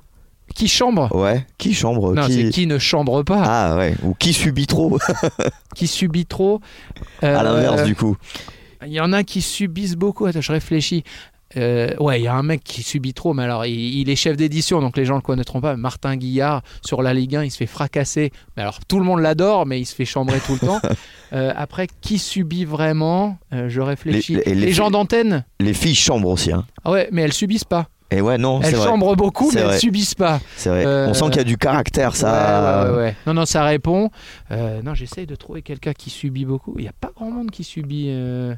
Qui chambre? Ouais, qui chambre? Non, c'est qui ne chambre pas, Ah ouais, ou qui subit trop, *laughs* qui subit trop. à Euh, l'inverse du coup. Il y en a qui subissent beaucoup. Attends, je réfléchis. Euh, ouais, il y a un mec qui subit trop, mais alors il, il est chef d'édition, donc les gens le connaîtront pas. Martin Guillard sur la Ligue 1, il se fait fracasser. Mais alors tout le monde l'adore, mais il se fait chambrer tout le temps. *laughs* Euh, après, qui subit vraiment Euh, Je réfléchis. Les- Les, les- les- gens d'antenne? Les filles chambrent aussi, hein. Ah ouais, mais elles subissent pas. Et ouais, non, c'est Elles chambrent beaucoup, mais elles subissent pas. C'est vrai. Euh, On sent qu'il y a du caractère, ça. Ouais, ouais. Non, non, ça répond. Euh, non, j'essaye de trouver quelqu'un qui subit beaucoup. Il n'y a pas grand monde qui subit. euh,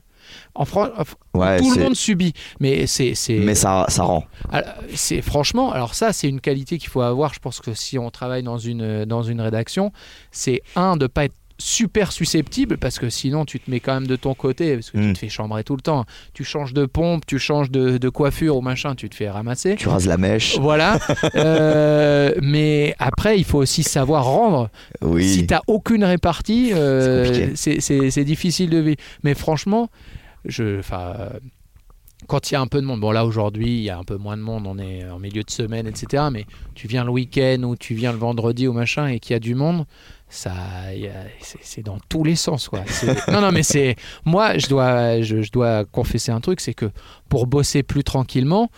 En France, Ouais, tout le monde subit, mais c'est c'est Mais ça, ça rend. alors, c'est franchement alors ça c'est une qualité qu'il faut avoir. Je pense que si on travaille dans une dans une rédaction, c'est un de pas être super susceptible parce que sinon tu te mets quand même de ton côté parce que tu Mm. te fais chambrer tout le temps. Tu changes de pompe, tu changes de, de coiffure ou machin, tu te fais ramasser. Tu rases la mèche. Voilà. *laughs* Euh, mais après, il faut aussi savoir rendre. Oui. Si t'as aucune répartie, euh, C'est difficile de vivre. Mais franchement, je, quand il y a un peu de monde, bon là aujourd'hui il y a un peu moins de monde, on est en milieu de semaine, etc. Mais tu viens le week-end ou tu viens le vendredi ou machin et qu'il y a du monde, ça, c'est dans tous les sens quoi. *laughs* Non non mais c'est moi je dois je, je dois confesser un truc, c'est que pour bosser plus tranquillement.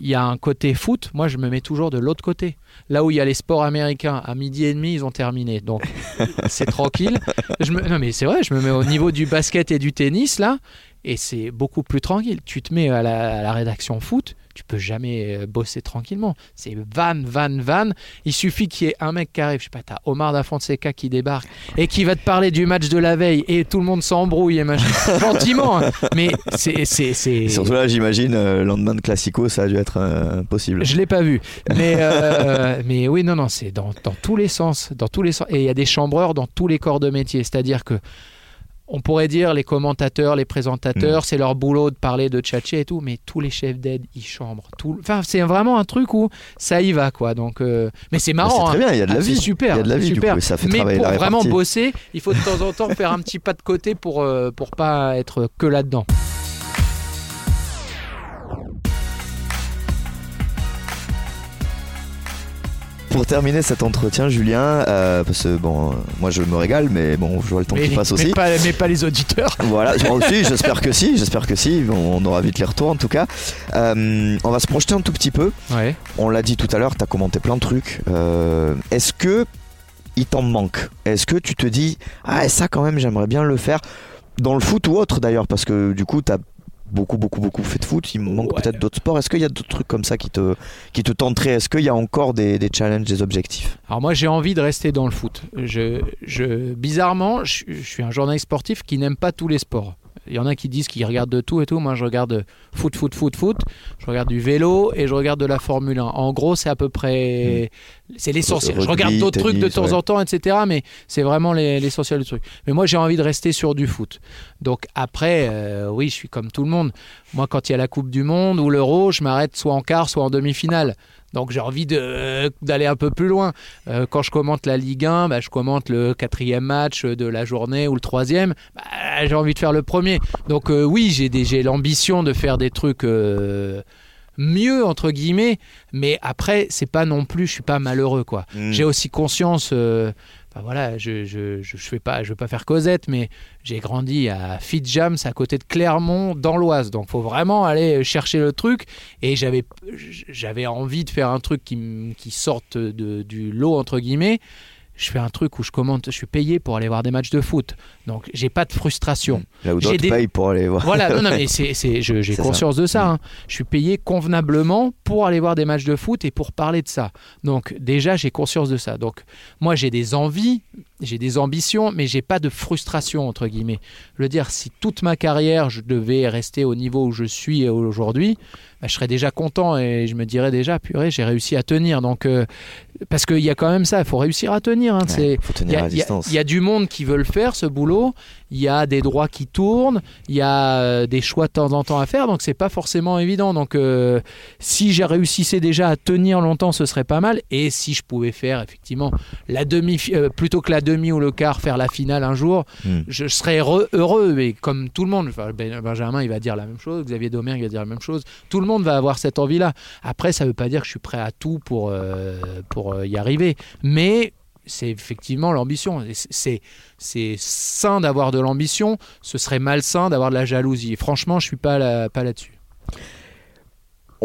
Il y a un côté foot, moi je me mets toujours de l'autre côté. Là où il y a les sports américains, à midi et demi, ils ont terminé. Donc *laughs* c'est tranquille. Je me... Non mais c'est vrai, je me mets au niveau du basket et du tennis là, et c'est beaucoup plus tranquille. Tu te mets à la, à la rédaction foot, tu peux jamais euh, bosser tranquillement. C'est van, van, van. Il suffit qu'il y ait un mec qui arrive, je sais pas, t'as Omar da Fonseca qui débarque et qui va te parler du match de la veille et tout le monde s'embrouille et machin. *laughs* Gentiment, hein. mais c'est... c'est, c'est... Et surtout là, j'imagine, euh, le lendemain de Classico, ça a dû être euh, impossible. Je l'ai pas vu, mais euh, *laughs* mais oui non non c'est dans, dans tous les sens, dans tous les sens et il y a des chambreurs dans tous les corps de métier, c'est-à-dire que on pourrait dire les commentateurs, les présentateurs, c'est leur boulot de parler de tchatcher et tout, mais tous les chefs d'aide ils chambrent, tout, enfin c'est vraiment un truc où ça y va quoi, donc euh, mais c'est marrant, c'est très hein. bien, il y a de la Ah, vie. c'est super, Il y a de la vie, du super. coup, ça fait mais travailler pour la vraiment bosser, il faut de temps en temps faire un petit pas de côté pour euh, pour pas être que là-dedans. Pour terminer cet entretien, Julien, euh, parce que bon, moi je me régale, mais bon, je vois le temps Mais, qui passe mais aussi. pas, mais pas les auditeurs. *laughs* Voilà, aussi, j'espère que si, j'espère que si. Bon, on aura vite les retours en tout cas. Euh, on va se projeter un tout petit peu. Ouais. On l'a dit tout à l'heure, tu as commenté plein de trucs. Euh, Est-ce que il t'en manque? Est-ce que tu te dis, ah, ça quand même, j'aimerais bien le faire dans le foot ou autre d'ailleurs? Parce que du coup, tu as beaucoup, beaucoup, beaucoup fait de foot. Il me manque Ouais. peut-être d'autres sports. Est-ce qu'il y a d'autres trucs comme ça qui te, qui te tenteraient Est-ce qu'il y a encore des, des challenges, des objectifs? Alors moi j'ai envie de rester dans le foot. Je, je, bizarrement, je, je suis un journaliste sportif qui n'aime pas tous les sports. Il y en a qui disent qu'ils regardent de tout et tout. Moi je regarde foot, foot, foot, foot. Je regarde du vélo et je regarde de la Formule 1. En gros c'est à peu près... C'est l'essentiel. Je regarde d'autres trucs de temps ouais. en temps, etc. Mais c'est vraiment les- l'essentiel du truc. Mais moi j'ai envie de rester sur du foot. Donc après, euh, oui, je suis comme tout le monde. Moi quand il y a la Coupe du Monde ou l'Euro, je m'arrête soit en quart, soit en demi-finale. Donc j'ai envie de- d'aller un peu plus loin. Euh, quand je commente la Ligue 1, bah, je commente le quatrième match de la journée ou le troisième. Bah, j'ai envie de faire le premier. Donc euh, oui, j'ai l'ambition de faire des trucs euh, mieux entre guillemets, mais après c'est pas non plus, je suis pas malheureux quoi. Mm. J'ai aussi conscience. Voilà, je je, je, je fais pas, je veux pas faire Cosette, mais j'ai grandi à Fitjams, à côté de Clermont, dans l'Oise. Donc, faut vraiment aller chercher le truc. Et j'avais, j'avais envie de faire un truc qui, qui sorte de, du lot entre guillemets. Je fais un truc où je commente, je suis payé pour aller voir des matchs de foot. Donc, j'ai pas de frustration. Là où J'ai d'autres des- payent pour aller voir. Voilà, non, non, mais *laughs* c'est, c'est- je- j'ai conscience de ça. Mm. hein. Je suis payé convenablement pour aller voir des matchs de foot et pour parler de ça. Donc déjà, j'ai conscience de ça. Donc moi, j'ai des envies, j'ai des ambitions, mais j'ai pas de frustration entre guillemets. Je veux dire, si toute ma carrière, je devais rester au niveau où je suis aujourd'hui, bah, je serais déjà content et je me dirais déjà, purée, j'ai réussi à tenir. Donc euh, parce qu'il y a quand même ça, il faut réussir à tenir. Hein. Ouais, C'est faut il y, a, à il y a- distance. il y a du monde qui veut le faire, ce boulot. Il y a des droits qui tournent. Il y a euh, des choix de temps en temps à faire. Donc, c'est pas forcément évident. Donc, euh, si j'ai réussissais déjà à tenir longtemps, ce serait pas mal. Et si je pouvais faire, effectivement, la demi, euh, plutôt que la demi ou le quart, faire la finale un jour, Mm. je serais heureux, heureux. Mais comme tout le monde, enfin, Ben- Benjamin, il va dire la même chose. Xavier Domergue il va dire la même chose. Tout le monde va avoir cette envie-là. Après, ça veut pas dire que je suis prêt à tout pour, euh, pour y arriver. Mais c'est effectivement l'ambition. C'est- sain d'avoir de l'ambition. Ce serait malsain d'avoir de la jalousie. Et franchement, je suis pas là, pas là-dessus.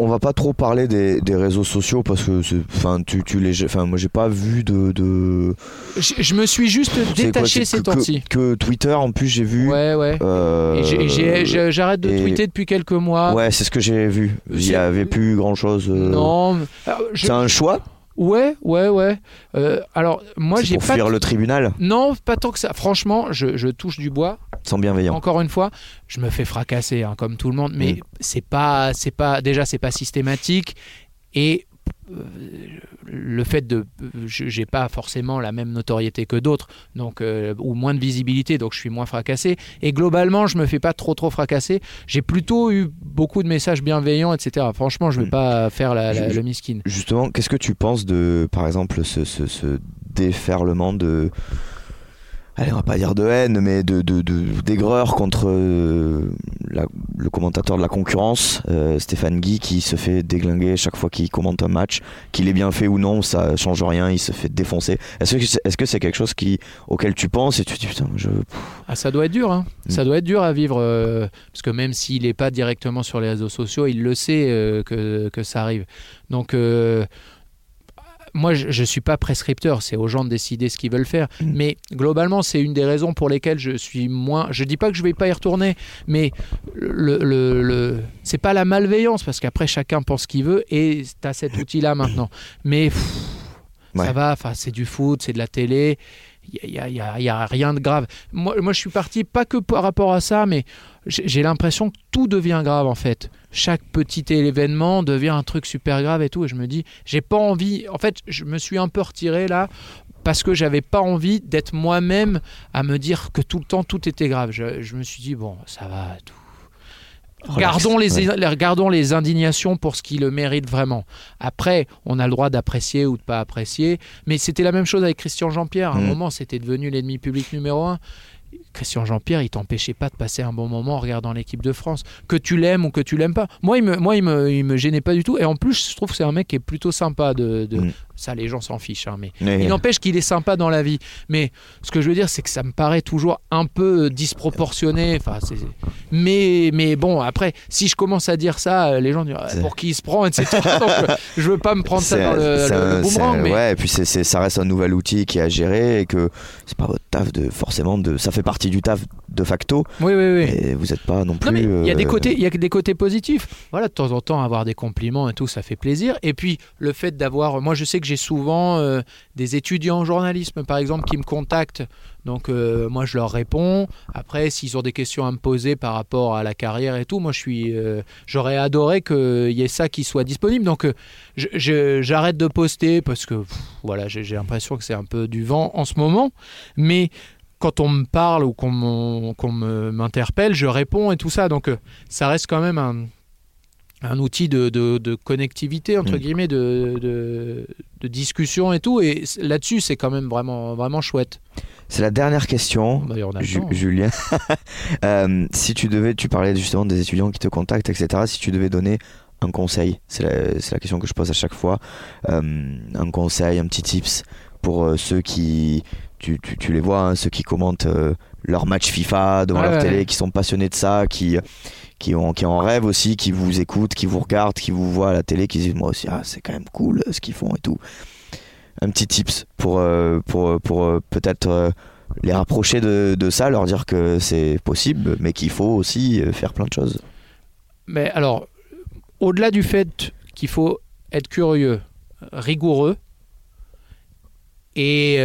On va pas trop parler des, des réseaux sociaux parce que enfin tu, tu les enfin moi j'ai pas vu de, de... Je, je me suis juste détaché ces temps-ci. que, que Twitter en plus j'ai vu Ouais, ouais. euh, Et j'ai- j'ai- j'ai- j'arrête de et- tweeter depuis quelques mois. ouais c'est ce que j'ai vu il y avait plus grand chose Non. alors, je- c'est un choix Ouais, ouais, ouais. Euh, alors, moi, j'ai pour pas. fuir le tribunal Non, pas tant que ça. Franchement, je, je touche du bois. sans bienveillant Encore une fois, je me fais fracasser hein, comme tout le monde, mais Mm. c'est pas, c'est pas, déjà c'est pas systématique et le fait de, j'ai pas forcément la même notoriété que d'autres, donc euh, ou moins de visibilité, donc je suis moins fracassé. Et globalement, je me fais pas trop trop fracasser. J'ai plutôt eu beaucoup de messages bienveillants, etc. Franchement, je vais Mm. pas faire la, le miskin. Justement, qu'est-ce que tu penses de, par exemple, ce, ce- ce déferlement de. Allez, on va pas dire de haine, mais de, de, de- d'aigreur contre euh, la- le commentateur de la concurrence, euh, Stéphane Guy, qui se fait déglinguer chaque fois qu'il commente un match. Qu'il ait bien fait ou non, ça change rien, il se fait défoncer. Est-ce que c'est, est-ce que c'est quelque chose qui, auquel tu penses et tu te dis putain, je. Ah, ça doit être dur, hein. Mm. Ça doit être dur à vivre, euh, parce que même s'il n'est pas directement sur les réseaux sociaux, il le sait que, que ça arrive. Donc, moi, je ne suis pas prescripteur, c'est aux gens de décider ce qu'ils veulent faire. Mm. Mais globalement, c'est une des raisons pour lesquelles je suis moins. Je dis pas que je vais pas y retourner, mais le, le, le- c'est pas la malveillance, parce qu'après, chacun pense ce qu'il veut, et tu as cet *laughs* outil-là maintenant. Mais pff, Ouais. ça va, c'est du foot, c'est de la télé. Il n'y a, y a- y a rien de grave. Moi, moi, je suis parti pas que par rapport à ça, mais j'ai l'impression que tout devient grave en fait. Chaque petit événement devient un truc super grave et tout. Et je me dis, j'ai pas envie. En fait, je me suis un peu retiré là parce que j'avais pas envie d'être moi-même à me dire que tout le temps tout était grave. Je, je me suis dit, bon, ça va, tout. Relax. Gardons Ouais. les indignations pour ce qui le mérite vraiment. Après, on a le droit d'apprécier ou de pas apprécier. Mais c'était la même chose avec Christian Jean-Pierre. À un Mm. moment, c'était devenu l'ennemi public numéro un. Christian Jean-Pierre, il t'empêchait pas de passer un bon moment en regardant l'équipe de France. Que tu l'aimes ou que tu l'aimes pas. Moi, il me, moi, me, gênait pas du tout. Et en plus, je trouve que c'est un mec qui est plutôt sympa. De, de- Mm. Ça, les gens s'en fichent. hein, mais Mais- il n'empêche qu'il est sympa dans la vie. Mais ce que je veux dire, c'est que ça me paraît toujours un peu disproportionné. Enfin, mais, mais bon, après, si je commence à dire ça, euh, les gens disent Ah, pour qui il se prend, etc. *laughs* Donc, euh, je veux pas me prendre ça dans le, le- le boomerang. mais Ouais, et puis c'est, c'est- ça reste un nouvel outil qui est à gérer et que c'est pas votre taf de forcément de. Ça fait partie du taf de facto oui, oui, oui. et vous n'êtes pas non plus. Il y a des euh, côtés, il y a des côtés positifs. Voilà, de temps en temps avoir des compliments et tout, ça fait plaisir. Et puis le fait d'avoir, moi je sais que j'ai souvent euh, des étudiants en journalisme par exemple qui me contactent. Donc euh, moi je leur réponds. Après s'ils ont des questions à me poser par rapport à la carrière et tout, moi je suis, euh, j'aurais adoré qu'il y ait ça qui soit disponible. Donc j'arrête de poster parce que voilà, j'ai l'impression que c'est un peu du vent en ce moment. Mais quand on me parle ou qu'on m'interpelle, je réponds et tout ça. Donc ça reste quand même un, un outil de, de- de connectivité, entre guillemets, de, de, discussion et tout. Et là-dessus, c'est quand même vraiment, vraiment chouette. C'est la dernière question. Ju- temps. Julien, *laughs* Euh, si tu devais, tu parlais justement des étudiants qui te contactent, etc. Si tu devais donner un conseil, c'est la, la question que je pose à chaque fois, euh, un conseil, un petit tips pour euh, ceux qui, tu, tu- tu les vois, hein, ceux qui commentent leur match FIFA devant Ouais, leur ouais. télé, qui sont passionnés de ça, qui qui ont qui en rêvent aussi, qui vous écoutent, qui vous regardent, qui vous voient à la télé, qui disent moi aussi ah c'est quand même cool euh, ce qu'ils font et tout. Un petit tips pour euh, pour pour euh, peut-être euh, les rapprocher de, de ça, leur dire que c'est possible, mais qu'il faut aussi faire plein de choses. Mais alors, au-delà du fait qu'il faut être curieux, rigoureux, et,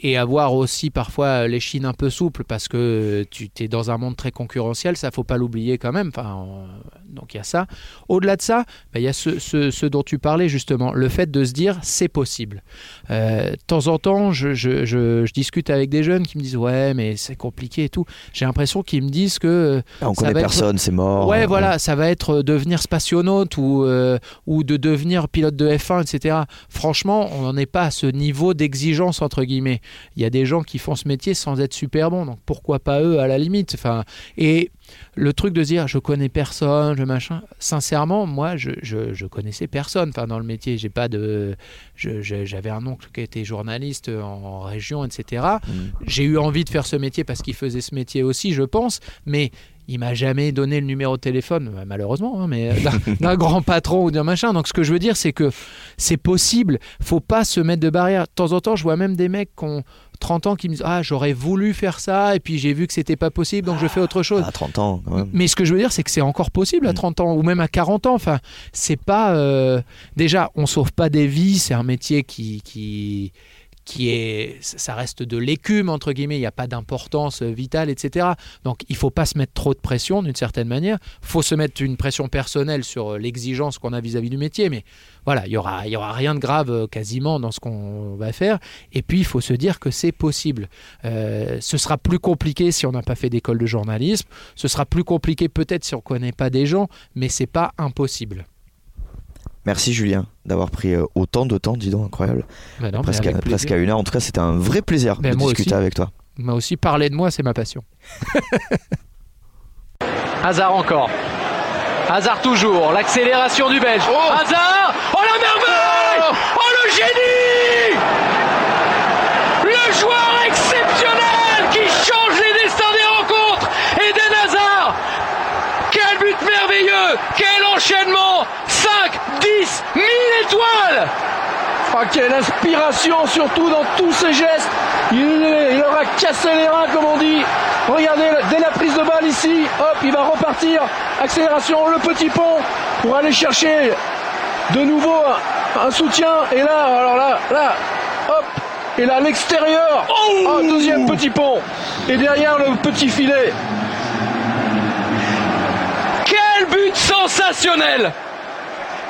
et avoir aussi parfois les chines un peu souples parce que tu es dans un monde très concurrentiel, ça faut pas l'oublier quand même. Enfin, euh, donc il y a ça. Au-delà de ça, bah, il y a ce, ce- ce dont tu parlais justement, le fait de se dire c'est possible. Euh, de temps en temps, je, je- je- je discute avec des jeunes qui me disent ouais mais c'est compliqué et tout. J'ai l'impression qu'ils me disent que euh, Ah, on Ça connaît va être- personne, c'est mort. Ouais, Euh, voilà, ça va être euh, devenir spationaute ou, euh, ou de devenir pilote de F1, etc. Franchement, on n'en est pas à ce niveau d'exigence, entre guillemets. Il y a des gens qui font ce métier sans être super bons, donc pourquoi pas eux à la limite enfin, Et le truc de se dire, je connais personne, je machin, sincèrement, moi, je, je, je connaissais personne enfin, dans le métier. J'ai pas de. J'avais un oncle qui était journaliste en région, etc Mm. j'ai eu envie de faire ce métier parce qu'il faisait ce métier aussi, je pense, mais il m'a jamais donné le numéro de téléphone, euh, malheureusement, hein, mais euh, *laughs* d'un- grand patron ou d'un machin. Donc ce que je veux dire, c'est que c'est possible. Faut pas se mettre de barrière. De temps en temps, je vois même des mecs qui ont 30 ans qui me disent ah j'aurais voulu faire ça et puis j'ai vu que c'était pas possible donc je fais autre chose. À 30 ans, quand même. Mais ce que je veux dire, c'est que c'est encore possible à Mm. 30 ans ou même à 40 ans. Enfin, c'est pas. euh, Déjà, on sauve pas des vies. C'est un métier qui, qui, qui est, ça reste de l'écume entre guillemets, il n'y a pas d'importance vitale, etc. Donc il faut pas se mettre trop de pression d'une certaine manière. faut se mettre une pression personnelle sur l'exigence qu'on a vis-à-vis du métier, mais voilà, il y aura, il y aura rien de grave euh, quasiment dans ce qu'on va faire. Et puis il faut se dire que c'est possible. Euh, ce sera plus compliqué si on n'a pas fait d'école de journalisme. Ce sera plus compliqué peut-être si on ne connaît pas des gens, mais c'est pas impossible. Merci Julien d'avoir pris euh, autant de temps, dis donc, incroyable. Bah non, presque, à, presque à une heure. En tout cas, c'était un vrai plaisir Ben, de discuter aussi. avec toi. Moi aussi, parler de moi, c'est ma passion. *laughs* Hazard encore. Hazard toujours, l'accélération du Belge. Hazard Oh la merveille Oh le génie Le joueur exceptionnel qui change les destins des rencontres Eden Hazard Quel but merveilleux Quel enchaînement 5, 10, 1000 étoiles Ah, quelle inspiration, surtout dans tous ses gestes. Il, il aura cassé les reins, comme on dit. Regardez, dès la prise de balle ici, hop, il va repartir. Accélération, le petit pont pour aller chercher de nouveau un, un soutien. Et là, alors là, là, hop, et là, l'extérieur. Oh, deuxième petit pont. Et derrière le petit filet. Quel but sensationnel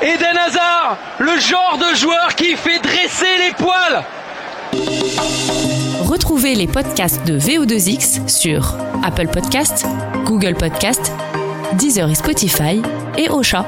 Eden Hazard, le genre de joueur qui fait dresser les poils Retrouvez les podcasts de VO2X sur Apple Podcasts, Google Podcasts, Deezer et Spotify et Ocha.